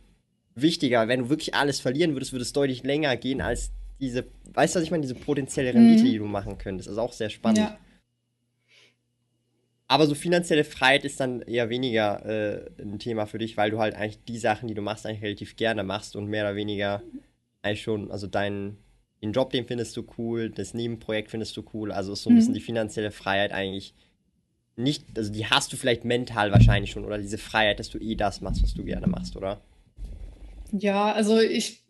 wichtiger. Wenn du wirklich alles verlieren würdest, würde es deutlich länger gehen als diese, weißt du, was ich meine, diese potenzielle Rendite, mhm. die du machen könntest. Das ist auch sehr spannend. Ja. Aber so finanzielle Freiheit ist dann eher weniger äh, ein Thema für dich, weil du halt eigentlich die Sachen, die du machst, eigentlich relativ gerne machst und mehr oder weniger eigentlich schon, also deinen den Job, den findest du cool, das Nebenprojekt findest du cool. Also ist so ein mhm. bisschen die finanzielle Freiheit eigentlich nicht, also die hast du vielleicht mental wahrscheinlich schon oder diese Freiheit, dass du eh das machst, was du gerne machst, oder? Ja, also ich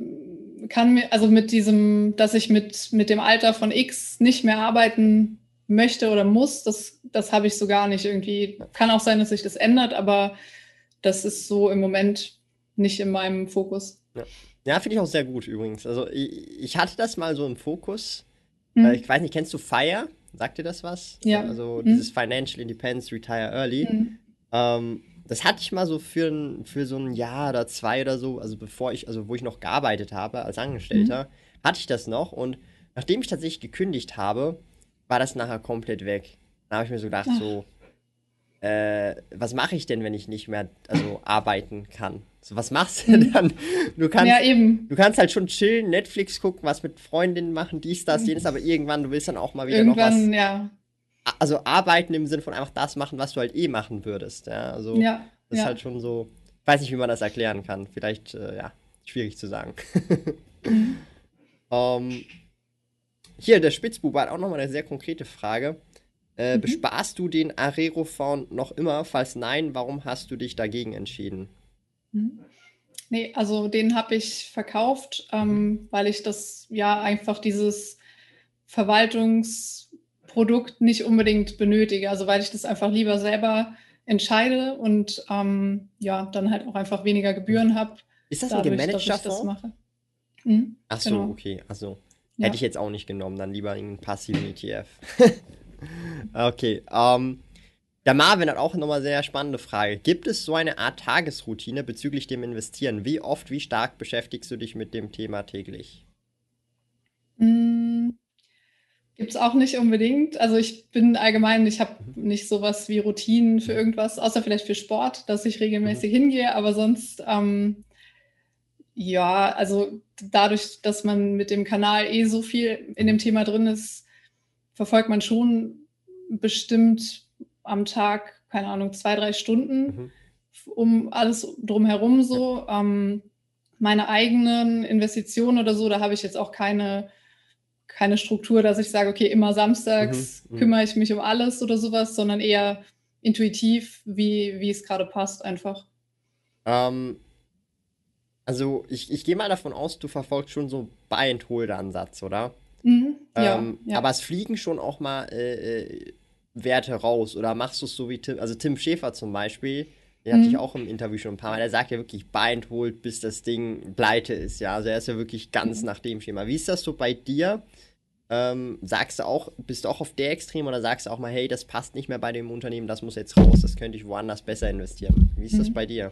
kann mir, also mit diesem, dass ich mit, mit dem Alter von X nicht mehr arbeiten möchte oder muss, das, das habe ich so gar nicht irgendwie. Kann auch sein, dass sich das ändert, aber das ist so im Moment nicht in meinem Fokus. Ja. Ja, finde ich auch sehr gut übrigens. Also ich, ich, hatte das mal so im Fokus. Äh, ich weiß nicht, kennst du FIRE? Sagt dir das was? Ja. Also mhm. dieses Financial Independence Retire Early. Mhm. Ähm, das hatte ich mal so für, für so ein Jahr oder zwei oder so, also bevor ich, also wo ich noch gearbeitet habe als Angestellter, mhm. hatte ich das noch und nachdem ich tatsächlich gekündigt habe, war das nachher komplett weg. Da habe ich mir so gedacht, Ach. so, äh, was mache ich denn, wenn ich nicht mehr also arbeiten kann? So, was machst du denn dann? Du kannst, ja, eben. du kannst halt schon chillen, Netflix gucken, was mit Freundinnen machen, dies, das, jenes, aber irgendwann, du willst dann auch mal wieder irgendwann, noch was. Ja. Also arbeiten im Sinne von einfach das machen, was du halt eh machen würdest. Ja, also ja, das ja. ist halt schon so. Ich weiß nicht, wie man das erklären kann. Vielleicht, äh, ja, schwierig zu sagen. mhm. um, <laughs> ähm, hier, der Spitzbube hat auch nochmal eine sehr konkrete Frage. Äh, mhm. Besparst du den Arero-Found noch immer? Falls nein, warum hast du dich dagegen entschieden? Mhm. Nee, also den habe ich verkauft, ähm, weil ich das ja einfach dieses Verwaltungsprodukt nicht unbedingt benötige. Also weil ich das einfach lieber selber entscheide und ähm, ja, dann halt auch einfach weniger Gebühren habe. Ist das ein gemanagter Fonds? Mhm, Ach so, genau. okay. Also ja. hätte ich jetzt auch nicht genommen, dann lieber einen passiven ETF. <laughs> okay, ähm, der Marvin hat auch nochmal sehr spannende Frage. Gibt es so eine Art Tagesroutine bezüglich dem Investieren? Wie oft, wie stark beschäftigst du dich mit dem Thema täglich? Mm, Gibt es auch nicht unbedingt. Also ich bin allgemein, ich habe mhm. nicht sowas wie Routinen für irgendwas, außer vielleicht für Sport, dass ich regelmäßig mhm. hingehe, aber sonst, ähm, ja, also dadurch, dass man mit dem Kanal eh so viel in dem Thema drin ist, verfolgt man schon bestimmt am Tag, keine Ahnung, zwei, drei Stunden mhm. um alles drumherum so. Ähm, meine eigenen Investitionen oder so, da habe ich jetzt auch keine, keine Struktur, dass ich sage, okay, immer samstags mhm. mhm. kümmere ich mich um alles oder sowas, sondern eher intuitiv, wie, wie es gerade passt, einfach. Ähm, also ich, ich gehe mal davon aus, du verfolgst schon so Buy-and-Hold-Ansatz, oder? Mhm, ja, ähm, ja, Aber es fliegen schon auch mal äh, äh Werte raus? Oder machst du es so wie Tim, also Tim Schäfer zum Beispiel, den hatte ich mhm. auch im Interview schon ein paar Mal, der sagt ja wirklich, Bind holt, bis das Ding pleite ist, ja. Also er ist ja wirklich ganz mhm. nach dem Schema. Wie ist das so bei dir? Ähm, sagst du auch, bist du auch auf der Extrem oder sagst du auch mal, hey, das passt nicht mehr bei dem Unternehmen, das muss jetzt raus, das könnte ich woanders besser investieren? Wie ist mhm. das bei dir?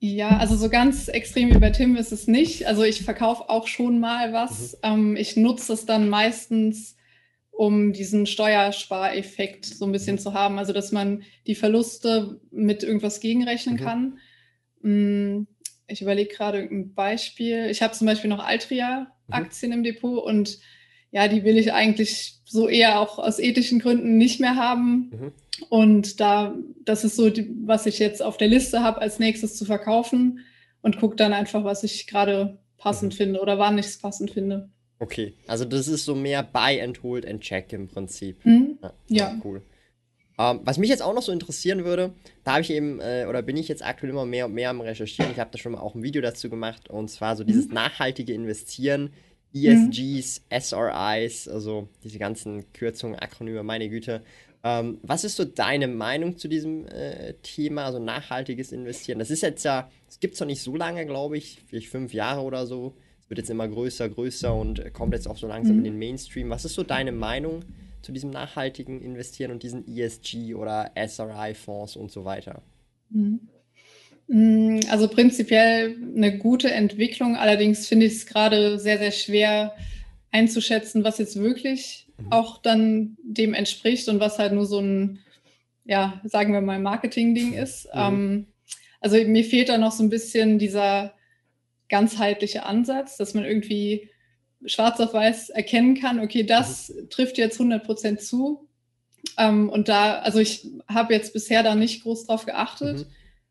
Ja, also so ganz extrem wie bei Tim ist es nicht. Also ich verkaufe auch schon mal was. Mhm. Ähm, ich nutze es dann meistens um diesen Steuerspareffekt so ein bisschen zu haben. Also, dass man die Verluste mit irgendwas gegenrechnen mhm. kann. Mm, ich überlege gerade ein Beispiel. Ich habe zum Beispiel noch Altria-Aktien mhm. im Depot und ja, die will ich eigentlich so eher auch aus ethischen Gründen nicht mehr haben. Und da, das ist so, die, was ich jetzt auf der Liste habe, als nächstes zu verkaufen und gucke dann einfach, was ich gerade passend mhm. finde oder wann ich es passend finde. Okay, also das ist so mehr Buy and Hold and Check im Prinzip. Mhm. Ja, ja. cool. Ähm, was mich jetzt auch noch so interessieren würde, da habe ich eben, äh, oder bin ich jetzt aktuell immer mehr und mehr am Recherchieren. Ich habe da schon mal auch ein Video dazu gemacht, und zwar so dieses mhm. nachhaltige Investieren ESGs, mhm. SRIs, also diese ganzen Kürzungen, Akronyme, meine Güte. Ähm, was ist so deine Meinung zu diesem äh, Thema, also nachhaltiges Investieren? Das ist jetzt ja, es gibt es noch nicht so lange, glaube ich, vielleicht fünf Jahre oder so. Es wird jetzt immer größer, größer und kommt jetzt auch so langsam mhm. in den Mainstream. Was ist so deine Meinung zu diesem nachhaltigen Investieren und diesen ESG oder SRI-Fonds und so weiter? Mhm. Mm, also prinzipiell eine gute Entwicklung. Allerdings finde ich es gerade sehr, sehr schwer einzuschätzen, was jetzt wirklich. Auch dann dem entspricht und was halt nur so ein, ja, sagen wir mal, Marketing-Ding ist. Mhm. Also mir fehlt da noch so ein bisschen dieser ganzheitliche Ansatz, dass man irgendwie schwarz auf weiß erkennen kann, okay, das mhm. trifft jetzt 100 Prozent zu. Ähm, und da, also ich habe jetzt bisher da nicht groß drauf geachtet. Mhm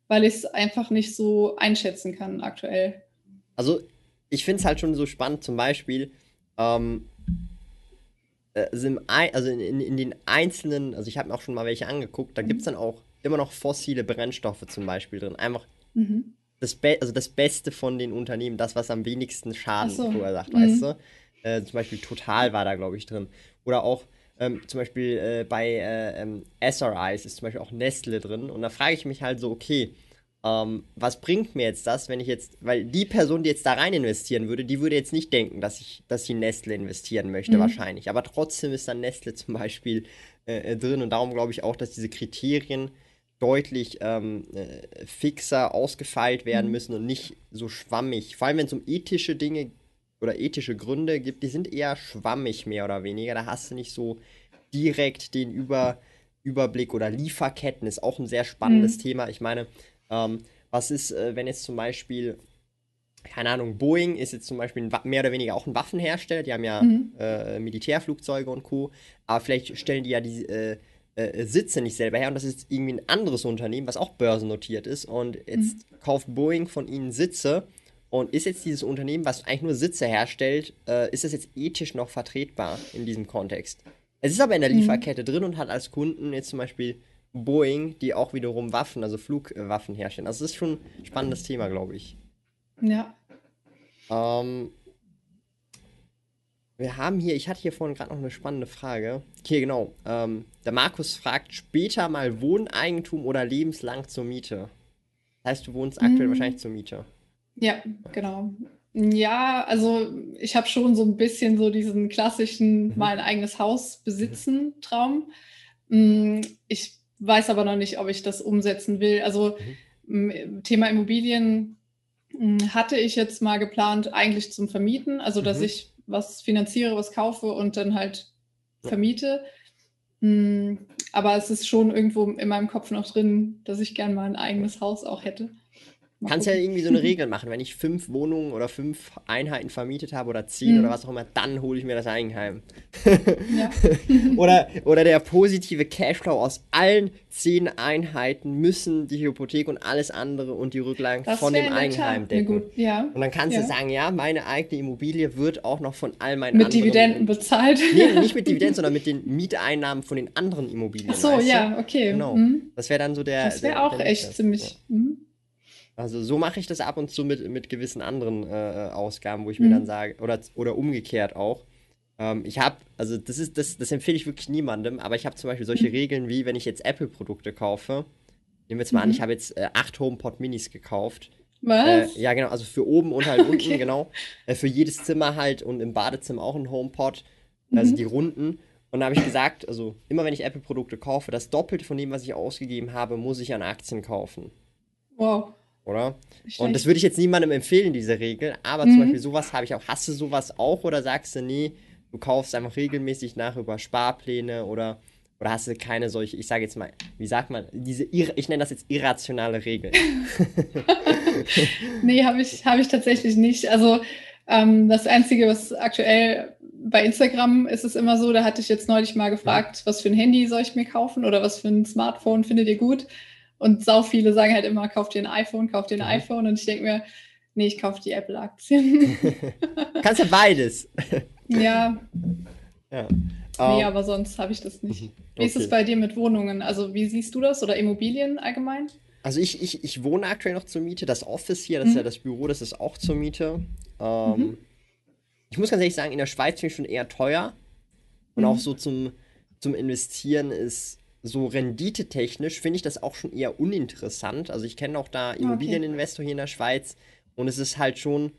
weil ich es einfach nicht so einschätzen kann aktuell. Also ich finde es halt schon so spannend, zum Beispiel, ähm, also, im, also in, in, in, den einzelnen, also ich habe mir auch schon mal welche angeguckt, da mhm. gibt es dann auch immer noch fossile Brennstoffe zum Beispiel drin. Einfach mhm. das, Be also das Beste von den Unternehmen, das, was am wenigsten Schaden so. verursacht, mhm. weißt du? Äh, zum Beispiel Total war da, glaube ich, drin. Oder auch ähm, zum Beispiel äh, bei äh, ähm, SRIs ist zum Beispiel auch Nestle drin. Und da frage ich mich halt so, okay, ähm, was bringt mir jetzt das, wenn ich jetzt, weil die Person, die jetzt da rein investieren würde, die würde jetzt nicht denken, dass ich, dass sie Nestle investieren möchte, mhm. wahrscheinlich. Aber trotzdem ist dann Nestle zum Beispiel äh, äh drin. Und darum glaube ich auch, dass diese Kriterien deutlich ähm, äh, fixer ausgefeilt werden mhm. müssen und nicht so schwammig. Vor allem, wenn es um ethische Dinge oder ethische Gründe gibt, die sind eher schwammig mehr oder weniger. Da hast du nicht so direkt den Über Überblick oder Lieferketten ist auch ein sehr spannendes mhm. Thema. Ich meine, ähm, was ist, äh, wenn jetzt zum Beispiel, keine Ahnung, Boeing ist jetzt zum Beispiel mehr oder weniger auch ein Waffenhersteller, die haben ja mhm. äh, Militärflugzeuge und Co., aber vielleicht stellen die ja die äh, äh, Sitze nicht selber her und das ist irgendwie ein anderes Unternehmen, was auch börsennotiert ist und jetzt mhm. kauft Boeing von ihnen Sitze und ist jetzt dieses Unternehmen, was eigentlich nur Sitze herstellt, äh, ist das jetzt ethisch noch vertretbar in diesem Kontext? Es ist aber in der mhm. Lieferkette mhm. drin und hat als Kunden jetzt zum Beispiel Boeing, die auch wiederum Waffen, also Flugwaffen herstellen. Also das ist schon ein spannendes Thema, glaube ich. Ja. Ähm, wir haben hier, ich hatte hier vorhin gerade noch eine spannende Frage. Hier, genau. Ähm, der Markus fragt, später mal Wohneigentum oder lebenslang zur Miete? Das heißt, du wohnst aktuell mhm. wahrscheinlich zur Miete. Ja, genau. Ja, also ich habe schon so ein bisschen so diesen klassischen mhm. mal ein eigenes Haus besitzen mhm. Traum. Mm, ich weiß aber noch nicht, ob ich das umsetzen will. Also mhm. Thema Immobilien hatte ich jetzt mal geplant, eigentlich zum Vermieten, also dass mhm. ich was finanziere, was kaufe und dann halt vermiete. Aber es ist schon irgendwo in meinem Kopf noch drin, dass ich gern mal ein eigenes Haus auch hätte. Kannst ja irgendwie so eine <laughs> Regel machen. Wenn ich fünf Wohnungen oder fünf Einheiten vermietet habe oder zehn mhm. oder was auch immer, dann hole ich mir das Eigenheim. Ja. <laughs> oder, oder der positive Cashflow aus allen zehn Einheiten müssen die Hypothek und alles andere und die Rücklagen das von dem Eigenheim decken. Ja. Und dann kannst ja. du sagen, ja, meine eigene Immobilie wird auch noch von all meinen. Mit Dividenden bezahlt. Nee, nicht mit <laughs> Dividenden, sondern mit den Mieteinnahmen von den anderen Immobilien. Ach so, ja, okay. Genau. Mhm. Das wäre dann so der... Das wäre auch der echt ziemlich... Mhm. Also so mache ich das ab und zu mit, mit gewissen anderen äh, Ausgaben, wo ich mhm. mir dann sage, oder, oder umgekehrt auch. Ähm, ich habe, also das ist, das, das empfehle ich wirklich niemandem, aber ich habe zum Beispiel solche mhm. Regeln wie, wenn ich jetzt Apple-Produkte kaufe, nehmen wir jetzt mal mhm. an, ich habe jetzt äh, acht HomePod Minis gekauft. Was? Äh, ja, genau, also für oben und <laughs> halt okay. unten, genau. Äh, für jedes Zimmer halt und im Badezimmer auch ein HomePod, also mhm. die runden. Und da habe ich gesagt, also immer wenn ich Apple-Produkte kaufe, das Doppelte von dem, was ich ausgegeben habe, muss ich an Aktien kaufen. Wow oder? Und das würde ich jetzt niemandem empfehlen, diese Regel. Aber mhm. zum Beispiel sowas habe ich auch. Hast du sowas auch oder sagst du, nee, du kaufst einfach regelmäßig nach über Sparpläne oder, oder hast du keine solche, ich sage jetzt mal, wie sagt man, diese, ich nenne das jetzt irrationale Regel. <laughs> nee, habe ich, hab ich tatsächlich nicht. Also ähm, das Einzige, was aktuell bei Instagram ist es immer so, da hatte ich jetzt neulich mal gefragt, was für ein Handy soll ich mir kaufen oder was für ein Smartphone findet ihr gut? Und sau viele sagen halt immer, kauft dir ein iPhone, kauft dir ein mhm. iPhone. Und ich denke mir, nee, ich kaufe die Apple-Aktien. <laughs> Kannst ja beides. <laughs> ja. Ja. Nee, um, aber sonst habe ich das nicht. Okay. Mhm. Wie ist es bei dir mit Wohnungen? Also wie siehst du das oder Immobilien allgemein? Also ich, ich, ich wohne aktuell noch zur Miete. Das Office hier, das mhm. ist ja das Büro, das ist auch zur Miete. Ähm, mhm. ich muss ganz ehrlich sagen, in der Schweiz finde ich schon eher teuer. Und Mhm. auch so zum, zum Investieren ist so renditetechnisch, finde ich das auch schon eher uninteressant. Also ich kenne auch da Immobilieninvestor hier in der Schweiz und es ist halt schon,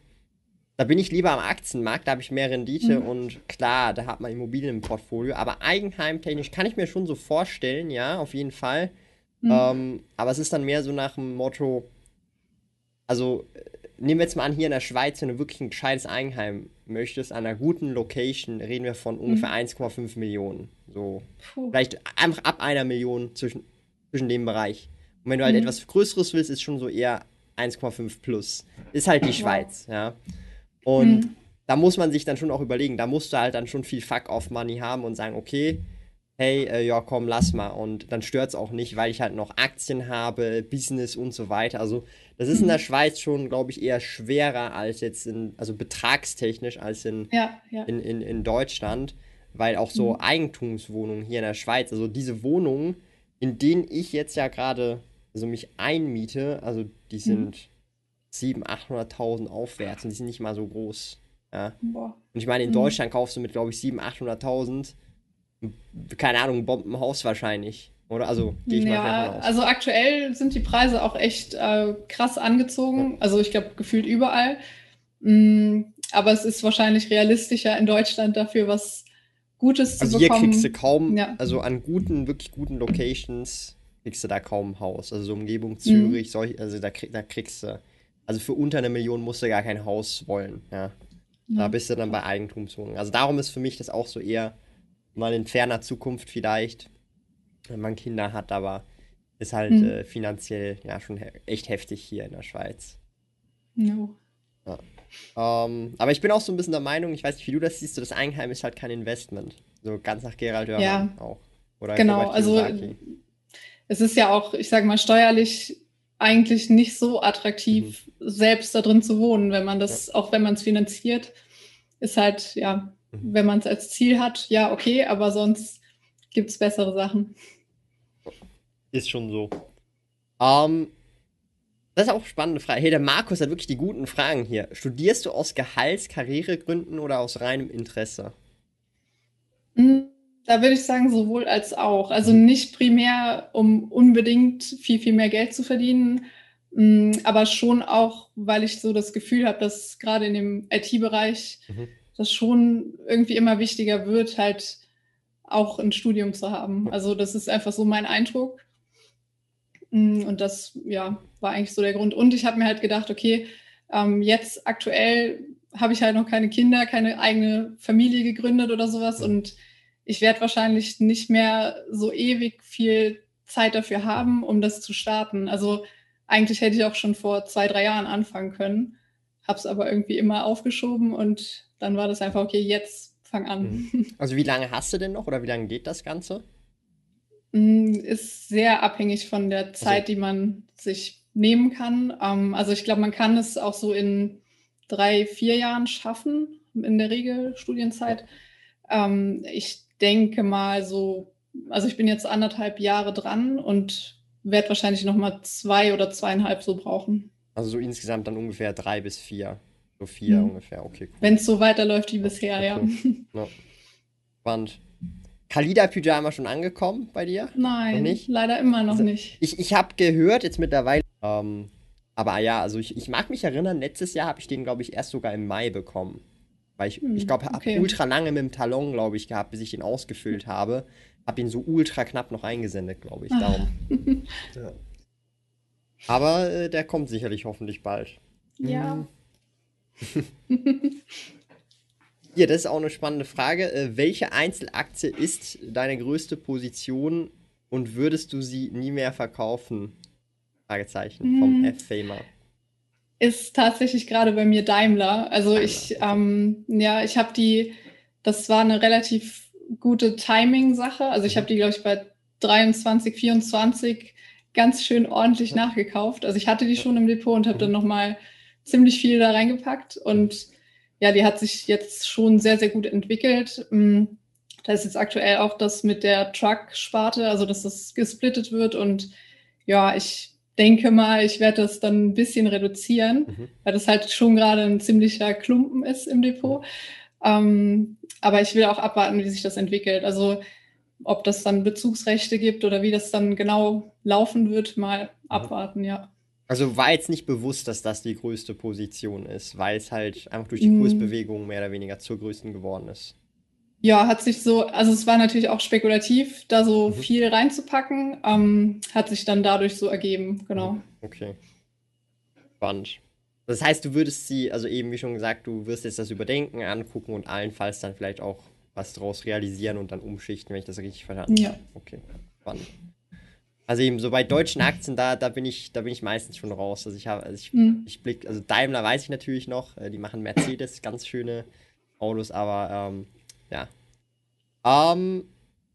da bin ich lieber am Aktienmarkt, da habe ich mehr Rendite Mhm. und klar, da hat man Immobilien im Portfolio, aber eigenheimtechnisch kann ich mir schon so vorstellen, ja, auf jeden Fall. Mhm. Ähm, aber es ist dann mehr so nach dem Motto, also äh, nehmen wir jetzt mal an, hier in der Schweiz, wenn du wirklich ein gescheites Eigenheim möchtest, an einer guten Location, reden wir von ungefähr 1,5 Millionen. So, Puh. vielleicht einfach ab einer Million zwischen, zwischen dem Bereich. Und wenn du halt Mhm. etwas Größeres willst, ist schon so eher 1,5 plus. Ist halt die Schweiz, ja. Und Mhm. da muss man sich dann schon auch überlegen, da musst du halt dann schon viel Fuck-off-Money haben und sagen, okay, hey, äh, ja, komm, lass mal. Und dann stört es auch nicht, weil ich halt noch Aktien habe, Business und so weiter. Also, das ist in Mhm. der Schweiz schon, glaube ich, eher schwerer als jetzt in, also betragstechnisch als in, Ja, ja. in, in, in Deutschland, weil auch so Mhm. Eigentumswohnungen hier in der Schweiz, also diese Wohnungen, in denen ich jetzt ja gerade also mich einmiete, also die Mhm. sind 700.000, 800.000 aufwärts und die sind nicht mal so groß. Ja. Und ich meine, in Mhm. Deutschland kaufst du mit, glaube ich, 700.000, 800.000, keine Ahnung, ein Bombenhaus wahrscheinlich. Oder? Also, gehe ich mal Ja, davon aus. also aktuell sind die Preise auch echt äh, krass angezogen. Also ich glaube, gefühlt überall. Mm, aber es ist wahrscheinlich realistischer in Deutschland dafür was Gutes Also zu hier bekommen. kriegst du kaum, Ja. also an guten, wirklich guten Locations kriegst du da kaum ein Haus. Also so Mhm. Umgebung Zürich, solch, also da, krieg, da kriegst du, also für unter eine Million musst du gar kein Haus wollen, ja. Da bist du dann bei Eigentumswohnungen. Also darum ist für mich das auch so eher mal in ferner Zukunft vielleicht, wenn man Kinder hat, aber ist halt Mhm. äh, finanziell ja schon he echt heftig hier in der Schweiz. No. Ähm, aber ich bin auch so ein bisschen der Meinung, ich weiß nicht, wie du das siehst, so das Eigenheim ist halt kein Investment. So ganz nach Gerald Hörmann Ja. auch. Oder Genau, also es ist ja auch, ich sage mal, steuerlich eigentlich nicht so attraktiv, selbst da drin zu wohnen, wenn man das, auch wenn man es finanziert, ist halt, ja, Mhm. wenn man es als Ziel hat, ja, okay, aber sonst gibt es bessere Sachen. Ist schon so. Ähm, das ist auch eine spannende Frage. Hey, der Markus hat wirklich die guten Fragen hier. Studierst du aus Gehalts-, Karrieregründen oder aus reinem Interesse? Mm, Da würde ich sagen, sowohl als auch. Also Mhm. nicht primär, um unbedingt viel, viel mehr Geld zu verdienen, mm, aber schon auch, weil ich so das Gefühl habe, dass gerade in dem IT-Bereich Mhm. Das schon irgendwie immer wichtiger wird, halt auch ein Studium zu haben. Also das ist einfach so mein Eindruck. Mm, Und das, ja, war eigentlich so der Grund. Und ich habe mir halt gedacht, okay, ähm, jetzt aktuell habe ich halt noch keine Kinder, keine eigene Familie gegründet oder sowas. Und ich werde wahrscheinlich nicht mehr so ewig viel Zeit dafür haben, um das zu starten. Also eigentlich hätte ich auch schon vor zwei, drei Jahren anfangen können, habe es aber irgendwie immer aufgeschoben und dann war das einfach, okay, jetzt fang an. <laughs> Also wie lange hast du denn noch oder wie lange geht das Ganze? Mm, Ist sehr abhängig von der Zeit, die man sich nehmen kann. Ähm, also ich glaube, man kann es auch so in drei, vier Jahren schaffen, in der Regel Studienzeit. Ähm, ich denke mal so, also ich bin jetzt anderthalb Jahre dran und werde wahrscheinlich noch mal zwei oder zweieinhalb so brauchen, Also so insgesamt dann ungefähr drei bis vier. So vier Mhm. ungefähr, okay, cool. wenn es so weiterläuft wie bisher, ja. Okay. Ja. Spannend. Kalida-Pyjama schon angekommen bei dir? Nein, leider immer noch Also, nicht. Ich, ich habe gehört, jetzt mittlerweile, ähm, aber ja, also ich, ich mag mich erinnern, letztes Jahr habe ich den, glaube ich, erst sogar im Mai bekommen. Weil ich, Hm, ich glaube, habe okay. ultra lange mit dem Talon, glaube ich, gehabt, bis ich den ausgefüllt habe. Habe ihn so ultra knapp noch eingesendet, glaube ich. Ah. Darum. <laughs> Ja. Aber äh, der kommt sicherlich hoffentlich bald. Ja. <laughs> Hier, das ist auch eine spannende Frage. Äh, welche Einzelaktie ist deine größte Position und würdest du sie nie mehr verkaufen? Fragezeichen vom Hm. F-Famer. ist tatsächlich gerade bei mir Daimler. Also ich, ähm, ja, ich habe die, das war eine relativ gute Timing-Sache. Also ich habe die, glaube ich, bei 23, 24 ganz schön ordentlich nachgekauft. Also ich hatte die schon im Depot und habe dann nochmal ziemlich viel da reingepackt. Und ja, die hat sich jetzt schon sehr, sehr gut entwickelt. Mm, Da ist jetzt aktuell auch das mit der Truck-Sparte, also dass das gesplittet wird. Und ja, ich denke mal, ich werde das dann ein bisschen reduzieren, mhm. weil das halt schon gerade ein ziemlicher Klumpen ist im Depot. Ähm, aber ich will auch abwarten, wie sich das entwickelt. Also ob das dann Bezugsrechte gibt oder wie das dann genau laufen wird, mal mhm. abwarten, ja. Also war jetzt nicht bewusst, dass das die größte Position ist, weil es halt einfach durch die mhm. Kursbewegung mehr oder weniger zur größten geworden ist. Ja, hat sich so, also es war natürlich auch spekulativ, da so mhm. viel reinzupacken, ähm, hat sich dann dadurch so ergeben, genau. Mhm. Okay. Spannend. Das heißt, du würdest sie, also eben wie schon gesagt, du wirst jetzt das Überdenken angucken und allenfalls dann vielleicht auch was draus realisieren und dann umschichten, wenn ich das richtig verstanden habe. Ja. Okay, spannend. Also eben so bei deutschen Aktien, da, da bin ich, da bin ich meistens schon raus. Also ich habe, also ich, mhm. ich blick, also Daimler weiß ich natürlich noch, äh, die machen Mercedes, ganz schöne Autos, aber ähm, ja. Ähm,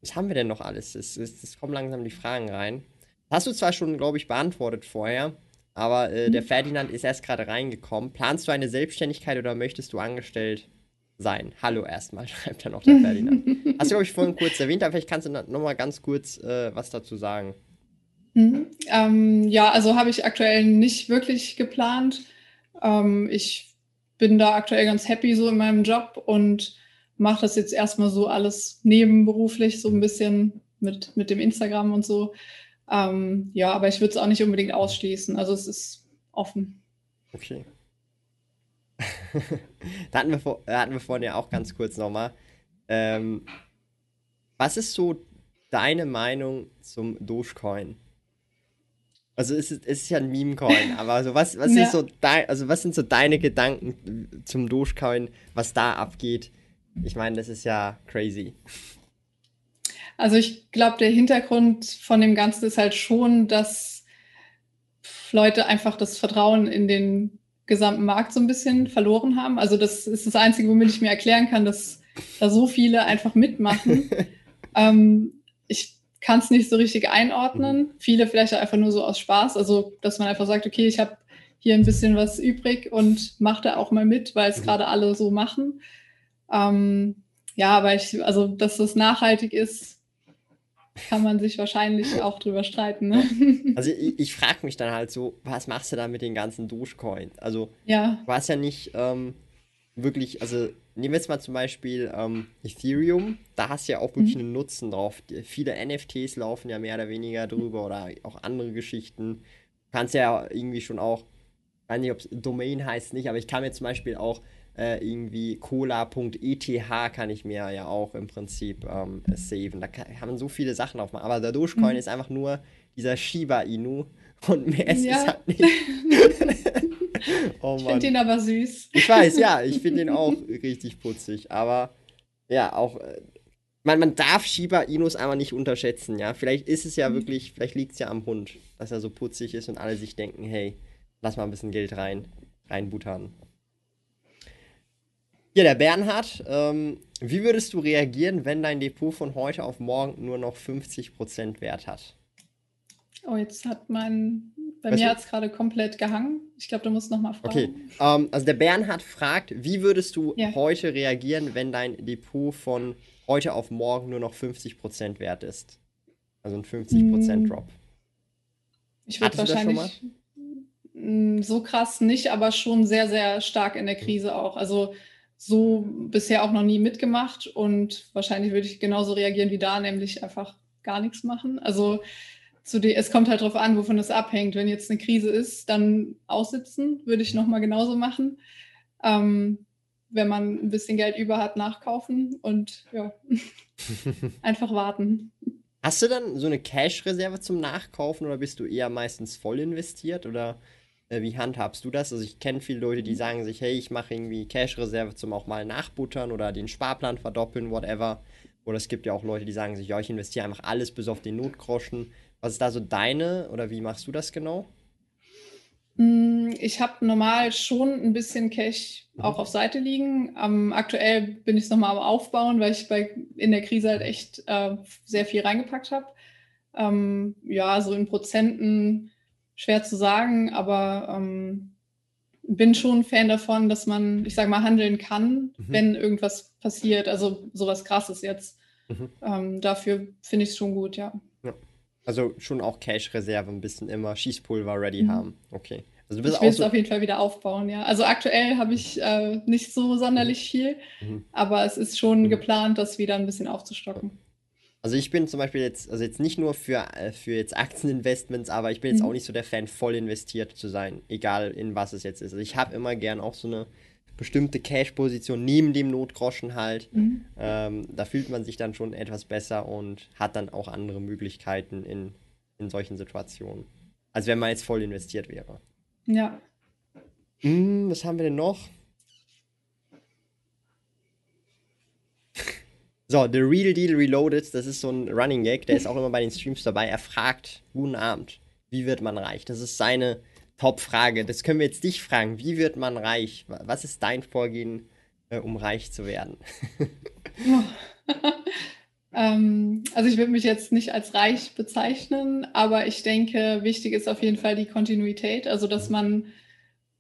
was haben wir denn noch alles? Es, es, es, kommen langsam die Fragen rein. Hast du zwar schon, glaube ich, beantwortet vorher, aber äh, mhm. der Ferdinand ist erst gerade reingekommen. Planst du eine Selbstständigkeit oder möchtest du angestellt sein? Hallo erstmal, <laughs> schreibt dann noch der <laughs> Ferdinand. Hast du, glaube ich, vorhin kurz erwähnt, aber vielleicht kannst du noch mal ganz kurz äh, was dazu sagen. Mhm. Ähm, ja, also habe ich aktuell nicht wirklich geplant. Ähm, ich bin da aktuell ganz happy so in meinem Job und mache das jetzt erstmal so alles nebenberuflich, so ein bisschen mit, mit dem Instagram und so. Ähm, ja, aber ich würde es auch nicht unbedingt ausschließen. Also es ist offen. Okay. <laughs> da hatten wir, vor, hatten wir vorhin ja auch ganz kurz nochmal. Ähm, was ist so deine Meinung zum Dogecoin? Also es ist, es ist ja ein Meme-Coin, <laughs> aber also was, was, ja. so dein, also was sind so deine Gedanken zum Dogecoin, was da abgeht? Ich meine, das ist ja crazy. Also ich glaube, der Hintergrund von dem Ganzen ist halt schon, dass Leute einfach das Vertrauen in den gesamten Markt so ein bisschen verloren haben. Also das ist das Einzige, womit ich mir erklären kann, dass da so viele einfach mitmachen. <laughs> ähm, ich kann es nicht so richtig einordnen. Mhm. Viele vielleicht einfach nur so aus Spaß. Also dass man einfach sagt, okay, ich habe hier ein bisschen was übrig und mache da auch mal mit, weil es mhm. gerade alle so machen. Ähm, ja, aber ich, also dass das nachhaltig ist, kann man sich wahrscheinlich auch drüber streiten. Ne? Also ich, ich frage mich dann halt so, was machst du da mit den ganzen Dogecoin? Also ja. du hast ja nicht ähm, wirklich, also nehmen wir jetzt mal zum Beispiel ähm, Ethereum, da hast du ja auch wirklich mhm. einen Nutzen drauf. Viele NFTs laufen ja mehr oder weniger drüber oder auch andere Geschichten. Du kannst ja irgendwie schon auch, ich weiß nicht, ob es Domain heißt nicht, aber ich kann mir zum Beispiel auch äh, irgendwie cola.eth kann ich mir ja auch im Prinzip ähm, saven. Da kann, man so viele Sachen aufmachen. Aber der Dogecoin mhm. ist einfach nur dieser Shiba Inu und mehr ist ja. es halt nicht. <laughs> oh, ich finde ihn aber süß. Ich weiß, ja, ich finde ihn auch richtig putzig. Aber ja, auch. Äh, man, man darf Shiba Inus einfach nicht unterschätzen, ja. Vielleicht ist es ja mhm. wirklich, vielleicht liegt es ja am Hund, dass er so putzig ist und alle sich denken, hey, lass mal ein bisschen Geld rein, reinbuttern. Ja, der Bernhard, ähm, wie würdest du reagieren, wenn dein Depot von heute auf morgen nur noch 50% Wert hat? Oh, jetzt hat mein, bei weißt mir hat es gerade komplett gehangen. Ich glaube, du musst nochmal fragen. Okay, ähm, also der Bernhard fragt, wie würdest du ja. heute reagieren, wenn dein Depot von heute auf morgen nur noch 50% wert ist? Also ein 50% hm. Drop. Ich würde wahrscheinlich hm, so krass nicht, aber schon sehr, sehr stark in der Krise auch. Also so bisher auch noch nie mitgemacht und wahrscheinlich würde ich genauso reagieren wie da, nämlich einfach gar nichts machen. Also zu die, es kommt halt darauf an, wovon es abhängt. Wenn jetzt eine Krise ist, dann aussitzen, würde ich nochmal genauso machen. Ähm, wenn man ein bisschen Geld über hat, nachkaufen und ja, <laughs> einfach warten. Hast du dann so eine Cash-Reserve zum Nachkaufen oder bist du eher meistens voll investiert oder wie handhabst du das? Also ich kenne viele Leute, die mhm. sagen sich, hey, ich mache irgendwie Cash-Reserve zum auch mal nachbuttern oder den Sparplan verdoppeln, whatever. Oder es gibt ja auch Leute, die sagen sich, ja, ich investiere einfach alles bis auf den Notgroschen. Was ist da so deine oder wie machst du das genau? Mm, ich habe normal schon ein bisschen Cash mhm. auch auf Seite liegen. Ähm, aktuell bin ich es nochmal am Aufbauen, weil ich bei, in der Krise halt echt äh, sehr viel reingepackt habe. Ähm, ja, so in Prozenten schwer zu sagen, aber ähm, bin schon Fan davon, dass man, ich sage mal, handeln kann, mhm. wenn irgendwas passiert. Also sowas krasses jetzt. Mhm. Ähm, dafür finde ich es schon gut, ja. ja. Also schon auch Cash-Reserve ein bisschen immer, Schießpulver ready mhm. haben. Okay. Also du bist ich will es so auf jeden Fall wieder aufbauen, ja. Also aktuell habe ich äh, nicht so sonderlich mhm. viel, mhm. aber es ist schon mhm. geplant, das wieder ein bisschen aufzustocken. Also ich bin zum Beispiel jetzt, also jetzt nicht nur für, äh, für jetzt Aktieninvestments, aber ich bin jetzt mhm. auch nicht so der Fan, voll investiert zu sein, egal in was es jetzt ist. Also ich habe immer gern auch so eine bestimmte Cash-Position neben dem Notgroschen halt. Mhm. Ähm, da fühlt man sich dann schon etwas besser und hat dann auch andere Möglichkeiten in, in solchen Situationen. Als wenn man jetzt voll investiert wäre. Ja. Hm, was haben wir denn noch? So, The Real Deal Reloaded, das ist so ein Running Gag, der ist auch immer bei den Streams dabei. Er fragt, guten Abend, wie wird man reich? Das ist seine Top-Frage. Das können wir jetzt dich fragen. Wie wird man reich? Was ist dein Vorgehen, äh, um reich zu werden? <laughs> ähm, also ich würde mich jetzt nicht als reich bezeichnen, aber ich denke, wichtig ist auf jeden Fall die Kontinuität. Also dass man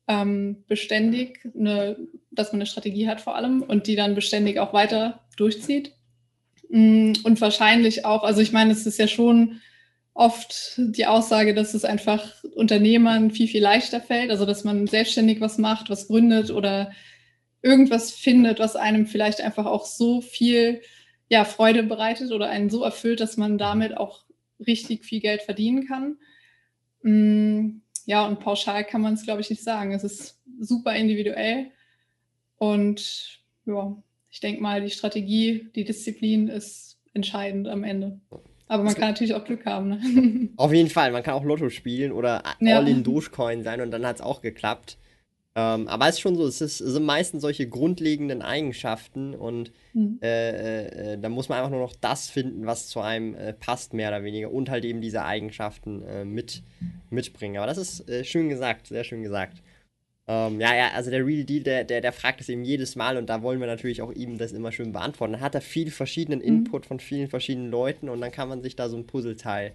ähm, beständig eine, dass man eine Strategie hat vor allem und die dann beständig auch weiter durchzieht. Mm, und wahrscheinlich auch, also ich meine, es ist ja schon oft die Aussage, dass es einfach Unternehmern viel, viel leichter fällt, also dass man selbstständig was macht, was gründet oder irgendwas findet, was einem vielleicht einfach auch so viel ja, Freude bereitet oder einen so erfüllt, dass man damit auch richtig viel Geld verdienen kann. Mm, ja, und pauschal kann man es, glaube ich, nicht sagen. Es ist super individuell. Und ja, ich denke mal, die Strategie, die Disziplin ist entscheidend am Ende. Aber man kann natürlich auch Glück haben. Ne? <laughs> Auf jeden Fall, man kann auch Lotto spielen oder ja. All-in Dogecoin sein und dann hat es auch geklappt. Ähm, aber es ist schon so, es, ist, es sind meistens solche grundlegenden Eigenschaften und mhm. äh, äh, äh, da muss man einfach nur noch das finden, was zu einem äh, passt, mehr oder weniger und halt eben diese Eigenschaften äh, mit, mitbringen. Aber das ist äh, schön gesagt, sehr schön gesagt. Ähm, ja, ja, also der Real Deal, der, der, der fragt es eben jedes Mal und da wollen wir natürlich auch ihm das immer schön beantworten. Dann hat er viel verschiedenen mhm. Input von vielen verschiedenen Leuten und dann kann man sich da so ein Puzzleteil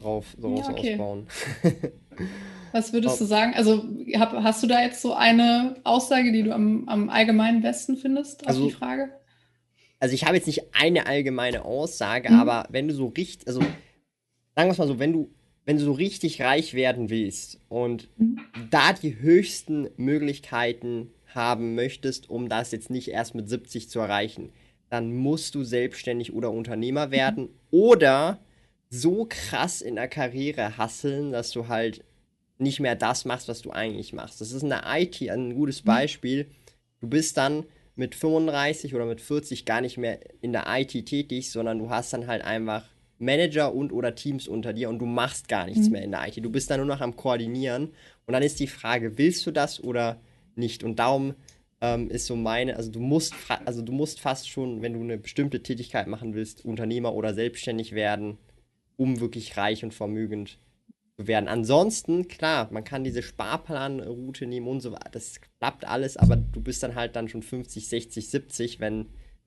drauf so ja, okay. ausbauen. <laughs> Was würdest du sagen? Also hab, hast du da jetzt so eine Aussage, die du am, am allgemeinen besten findest auf also, die Frage? Also ich habe jetzt nicht eine allgemeine Aussage, mhm. aber wenn du so richtig, also sagen wir es mal so, wenn du, wenn du so richtig reich werden willst und mhm. da die höchsten Möglichkeiten haben möchtest, um das jetzt nicht erst mit 70 zu erreichen, dann musst du selbstständig oder Unternehmer mhm. werden mhm. oder so krass in der Karriere hasseln, dass du halt nicht mehr das machst, was du eigentlich machst. Das ist in der IT ein gutes mhm. Beispiel. Du bist dann mit 35 oder mit 40 gar nicht mehr in der IT tätig, sondern du hast dann halt einfach Manager und oder Teams unter dir und du machst gar nichts mhm. mehr in der IT. Du bist dann nur noch am Koordinieren und dann ist die Frage, willst du das oder nicht? Und darum ähm, ist so meine, also du musst, also du musst fast schon, wenn du eine bestimmte Tätigkeit machen willst, Unternehmer oder selbstständig werden, um wirklich reich und vermögend werden. Ansonsten, klar, man kann diese Sparplanroute nehmen und so weiter. Das klappt alles, aber du bist dann halt dann schon 50, 60, 70, wenn,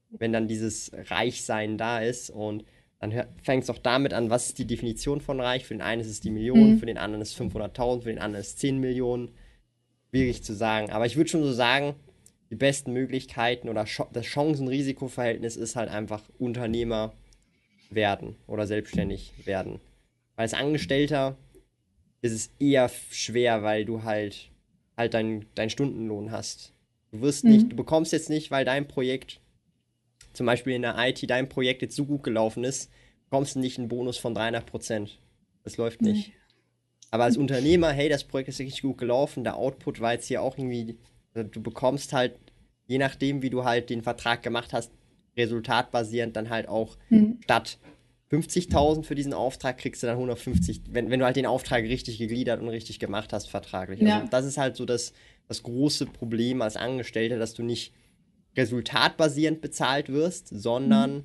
wenn dann dieses Reichsein da ist. Und dann fängt es auch damit an, was ist die Definition von reich? Für den einen ist es die Million, mhm. für den anderen ist es 500.000, für den anderen ist es 10 Millionen. Schwierig zu sagen. Aber ich würde schon so sagen, die besten Möglichkeiten oder das Chancen-Risiko-Verhältnis ist halt einfach Unternehmer werden oder selbstständig werden. Als Angestellter ist es eher schwer, weil du halt halt deinen dein Stundenlohn hast. Du wirst mhm. nicht, du bekommst jetzt nicht, weil dein Projekt, zum Beispiel in der IT, dein Projekt jetzt so gut gelaufen ist, bekommst du nicht einen Bonus von 300 Prozent. Das läuft nicht. Nee. Aber als Unternehmer, hey, das Projekt ist richtig gut gelaufen, der Output war jetzt hier auch irgendwie, also du bekommst halt, je nachdem, wie du halt den Vertrag gemacht hast, resultatbasierend dann halt auch mhm. statt 50.000 für diesen Auftrag kriegst du dann 150, wenn, wenn du halt den Auftrag richtig gegliedert und richtig gemacht hast, vertraglich. Also ja. das ist halt so das, das große Problem als Angestellter, dass du nicht resultatbasierend bezahlt wirst, sondern mhm.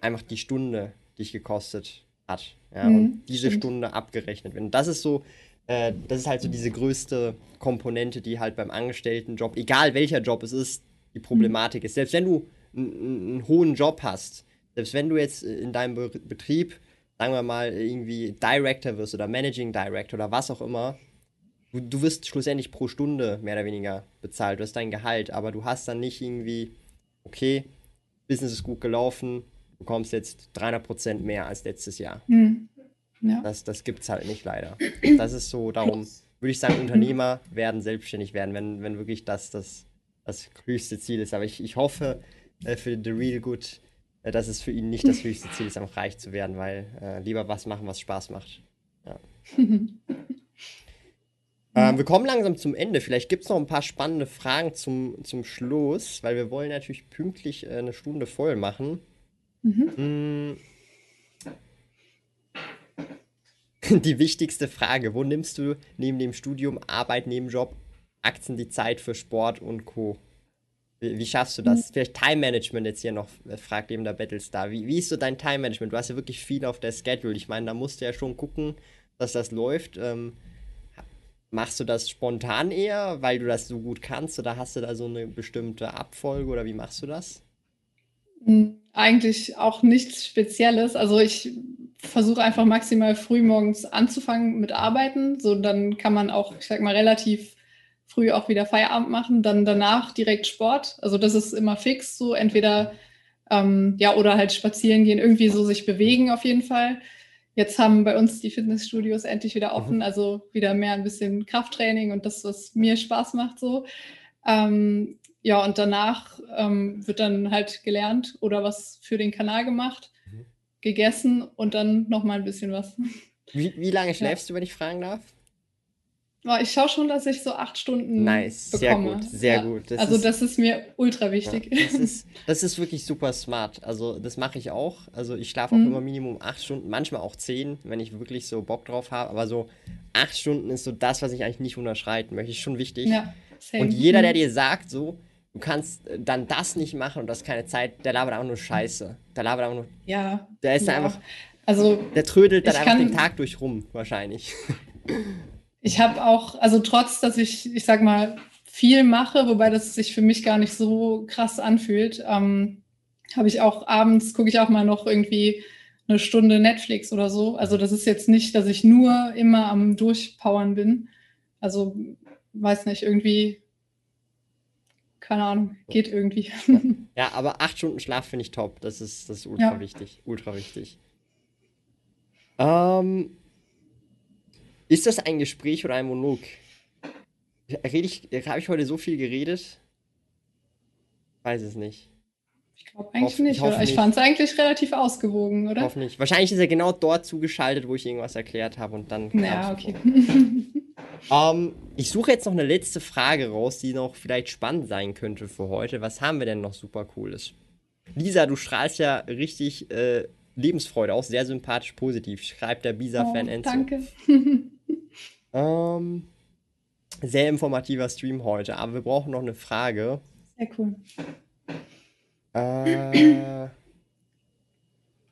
einfach die Stunde dich gekostet hat. Ja, mhm, und diese. Stunde abgerechnet wird. Und das ist so, äh, das ist halt so diese größte Komponente, die halt beim Angestelltenjob, egal welcher Job es ist, die Problematik mhm. ist. Selbst wenn du einen hohen Job hast, selbst wenn du jetzt in deinem Be Betrieb, sagen wir mal, irgendwie Director wirst oder Managing Director oder was auch immer, du, du wirst schlussendlich pro Stunde mehr oder weniger bezahlt. Du hast dein Gehalt, aber du hast dann nicht irgendwie, okay, Business ist gut gelaufen, du bekommst jetzt 300% mehr als letztes Jahr. Mhm. Ja. Das, das gibt es halt nicht leider. <clears throat> Das ist so, darum würde ich sagen, Unternehmer werden selbstständig werden, wenn, wenn wirklich das, das das höchste Ziel ist. Aber ich, ich hoffe äh, für The Real Good, äh, dass es für ihn nicht das <laughs> höchste Ziel ist, einfach reich zu werden, weil äh, lieber was machen, was Spaß macht. Ja. <laughs> ähm, wir kommen langsam zum Ende. Vielleicht gibt es noch ein paar spannende Fragen zum, zum Schluss, weil wir wollen natürlich pünktlich äh, eine Stunde voll machen. Mhm. Mm. <laughs> Die wichtigste Frage: Wo nimmst du neben dem Studium, Arbeit, Nebenjob Aktien die Zeit für Sport und Co. Wie, wie schaffst du das? Mhm. Vielleicht Time Management jetzt hier noch, äh, fragt eben der Battlestar. Wie, wie ist so dein Time Management? Du hast ja wirklich viel auf der Schedule. Ich meine, da musst du ja schon gucken, dass das läuft. Ähm, machst du das spontan eher, weil du das so gut kannst? Oder hast du da so eine bestimmte Abfolge oder wie machst du das? Hm, eigentlich auch nichts Spezielles. Also ich versuche einfach maximal früh morgens anzufangen mit Arbeiten. So dann kann man auch, ich sag mal, relativ früh auch wieder Feierabend machen, dann danach direkt Sport. Also das ist immer fix so, entweder ähm, ja oder halt spazieren gehen, irgendwie so sich bewegen auf jeden Fall. Jetzt haben bei uns die Fitnessstudios endlich wieder offen, mhm. also wieder mehr ein bisschen Krafttraining und das, was mir Spaß macht so. Ähm, ja, und danach ähm, wird dann halt gelernt oder was für den Kanal gemacht, mhm. gegessen und dann nochmal ein bisschen was. Wie, wie lange schläfst ja. du, wenn ich fragen darf? Ich schaue schon, dass ich so acht Stunden nice. bekomme. Sehr gut, sehr ja. gut. Das also ist, das ist mir ultra wichtig. Ja, das, ist, <laughs> das ist wirklich super smart. Also das mache ich auch. Also ich schlafe auch mhm. immer Minimum acht Stunden, manchmal auch zehn, wenn ich wirklich so Bock drauf habe. Aber so acht Stunden ist so das, was ich eigentlich nicht unterschreiten möchte. Ist schon wichtig. Ja, same. Und jeder, der mhm. dir sagt, so, du kannst äh, dann das nicht machen und das keine Zeit, der labert einfach nur Scheiße. Der labert einfach nur. Ja. Der ist ja. einfach. Also, der trödelt dann einfach den Tag durch rum, wahrscheinlich. <laughs> Ich habe auch, also trotz, dass ich, ich sag mal, viel mache, wobei das sich für mich gar nicht so krass anfühlt, ähm, habe ich auch abends, gucke ich auch mal noch irgendwie eine Stunde Netflix oder so. Also das ist jetzt nicht, dass ich nur immer am Durchpowern bin. Also weiß nicht, irgendwie, keine Ahnung, geht irgendwie. <laughs> Ja, aber acht Stunden Schlaf finde ich top. Das ist, das ist ultra ja. wichtig. Ultra wichtig. Ähm, ist das ein Gespräch oder ein Monolog? Rede ich, habe ich heute so viel geredet? Weiß es nicht. Ich glaube eigentlich Hoff, nicht, ich oder? Ich fand es eigentlich relativ ausgewogen, oder? Hoffe nicht. Wahrscheinlich ist er genau dort zugeschaltet, wo ich irgendwas erklärt habe und dann. Ja, okay. um, <laughs> ich suche jetzt noch eine letzte Frage raus, die noch vielleicht spannend sein könnte für heute. Was haben wir denn noch super Cooles? Lisa, du strahlst ja richtig äh, Lebensfreude aus, sehr sympathisch positiv, schreibt der Bisa-Fan oh, Enzo. Danke. <laughs> Ähm, sehr informativer Stream heute, aber wir brauchen noch eine Frage. Sehr cool. Äh,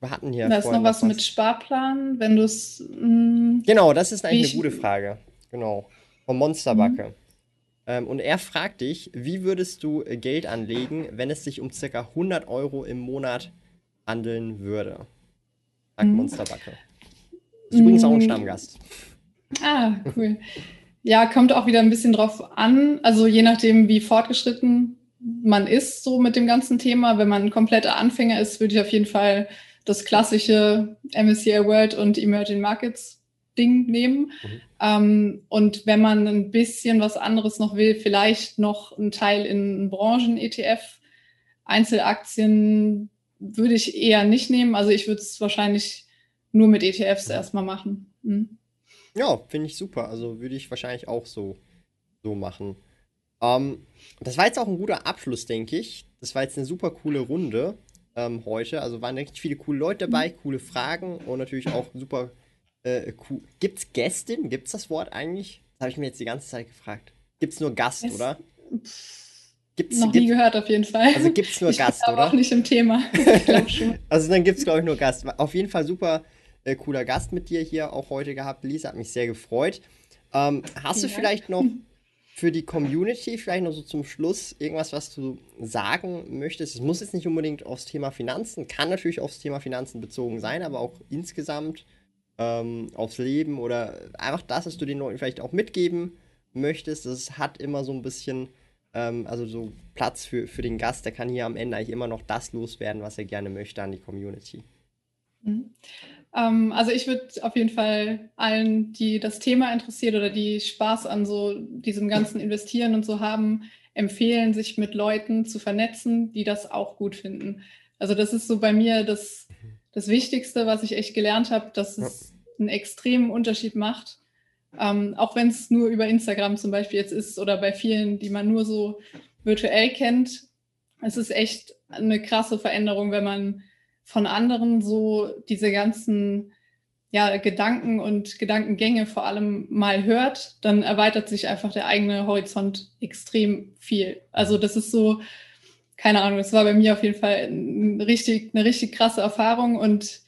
wir hatten hier. Da ist noch was, was mit Sparplan, wenn du es. Mm, genau, das ist eigentlich eine gute Frage. Genau. Vom Monsterbacke. Mhm. Ähm, und er fragt dich, wie würdest du Geld anlegen, wenn es sich um ca. 100 Euro im Monat handeln würde? Sagt mhm. Monsterbacke. Ist übrigens auch ein mm. Stammgast. Ah, cool. Ja, kommt auch wieder ein bisschen drauf an. Also je nachdem, wie fortgeschritten man ist so mit dem ganzen Thema. Wenn man ein kompletter Anfänger ist, würde ich auf jeden Fall das klassische MSCI World und Emerging Markets Ding nehmen. Mhm. Ähm, und wenn man ein bisschen was anderes noch will, vielleicht noch einen Teil in Branchen-ETF. Einzelaktien würde ich eher nicht nehmen. Also ich würde es wahrscheinlich nur mit ETFs erstmal machen. Mhm. Ja, finde ich super. Also würde ich wahrscheinlich auch so, so machen. Ähm, das war jetzt auch ein guter Abschluss, denke ich. Das war jetzt eine super coole Runde ähm, heute. Also waren richtig viele coole Leute dabei, mhm. coole Fragen und natürlich auch super äh, cool. Gibt's Gästin? Gibt's das Wort eigentlich? Das habe ich mir jetzt die ganze Zeit gefragt. Gibt's nur Gast, es, oder? Gibt's, noch nie gehört auf jeden Fall. Also gibt's nur ich Gast, bin oder? auch nicht im Thema. <laughs> also dann gibt's glaube ich nur Gast. Auf jeden Fall super äh, cooler Gast mit dir hier auch heute gehabt, Lisa. Hat mich sehr gefreut. Ähm, hast du vielleicht noch <laughs> für die Community, vielleicht noch so zum Schluss, irgendwas, was du sagen möchtest? Es muss jetzt nicht unbedingt aufs Thema Finanzen, kann natürlich aufs Thema Finanzen bezogen sein, aber auch insgesamt ähm, aufs Leben oder einfach das, was du den Leuten vielleicht auch mitgeben möchtest. Das hat immer so ein bisschen, ähm, also so Platz für, für den Gast, der kann hier am Ende eigentlich immer noch das loswerden, was er gerne möchte an die Community. Ähm, also ich würde auf jeden Fall allen, die das Thema interessiert oder die Spaß an so diesem ganzen Investieren und so haben, empfehlen, sich mit Leuten zu vernetzen, die das auch gut finden. Also das ist so bei mir das, das Wichtigste, was ich echt gelernt habe, dass es einen extremen Unterschied macht. Ähm, auch wenn es nur über Instagram zum Beispiel jetzt ist oder bei vielen, die man nur so virtuell kennt. Es ist echt eine krasse Veränderung, wenn man von anderen so diese ganzen ja, Gedanken und Gedankengänge vor allem mal hört, dann erweitert sich einfach der eigene Horizont extrem viel. Also das ist so, keine Ahnung, das war bei mir auf jeden Fall ein richtig, eine richtig krasse Erfahrung und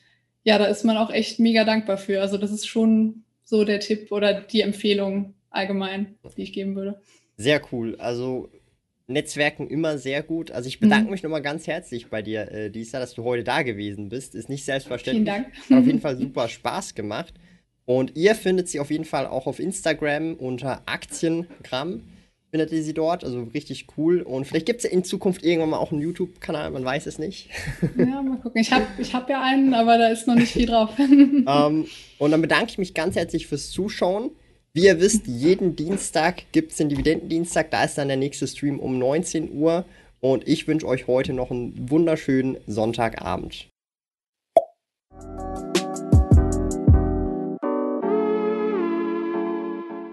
ja, da ist man auch echt mega dankbar für. Also das ist schon so der Tipp oder die Empfehlung allgemein, die ich geben würde. Sehr cool. Also Netzwerken immer sehr gut. Also ich bedanke mhm. mich nochmal ganz herzlich bei dir, äh, Lisa, dass du heute da gewesen bist. Ist nicht selbstverständlich. Vielen Dank. Hat auf jeden <laughs> Fall super Spaß gemacht. Und ihr findet sie auf jeden Fall auch auf Instagram unter Aktiengramm. Findet ihr sie dort, also richtig cool. Und vielleicht gibt es ja in Zukunft irgendwann mal auch einen YouTube-Kanal, man weiß es nicht. Ja, <laughs> mal gucken. Ich habe ich hab ja einen, aber da ist noch nicht viel drauf. <laughs> ähm, und dann bedanke ich mich ganz herzlich fürs Zuschauen. Wie ihr wisst, jeden Dienstag gibt es den Dividendendienstag. Da ist dann der nächste Stream um 19 Uhr. Und ich wünsche euch heute noch einen wunderschönen Sonntagabend.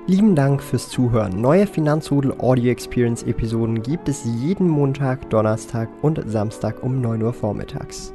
Lieben Dank fürs Zuhören. Neue Finanzrudel Audio Experience Episoden gibt es jeden Montag, Donnerstag und Samstag um 9 Uhr vormittags.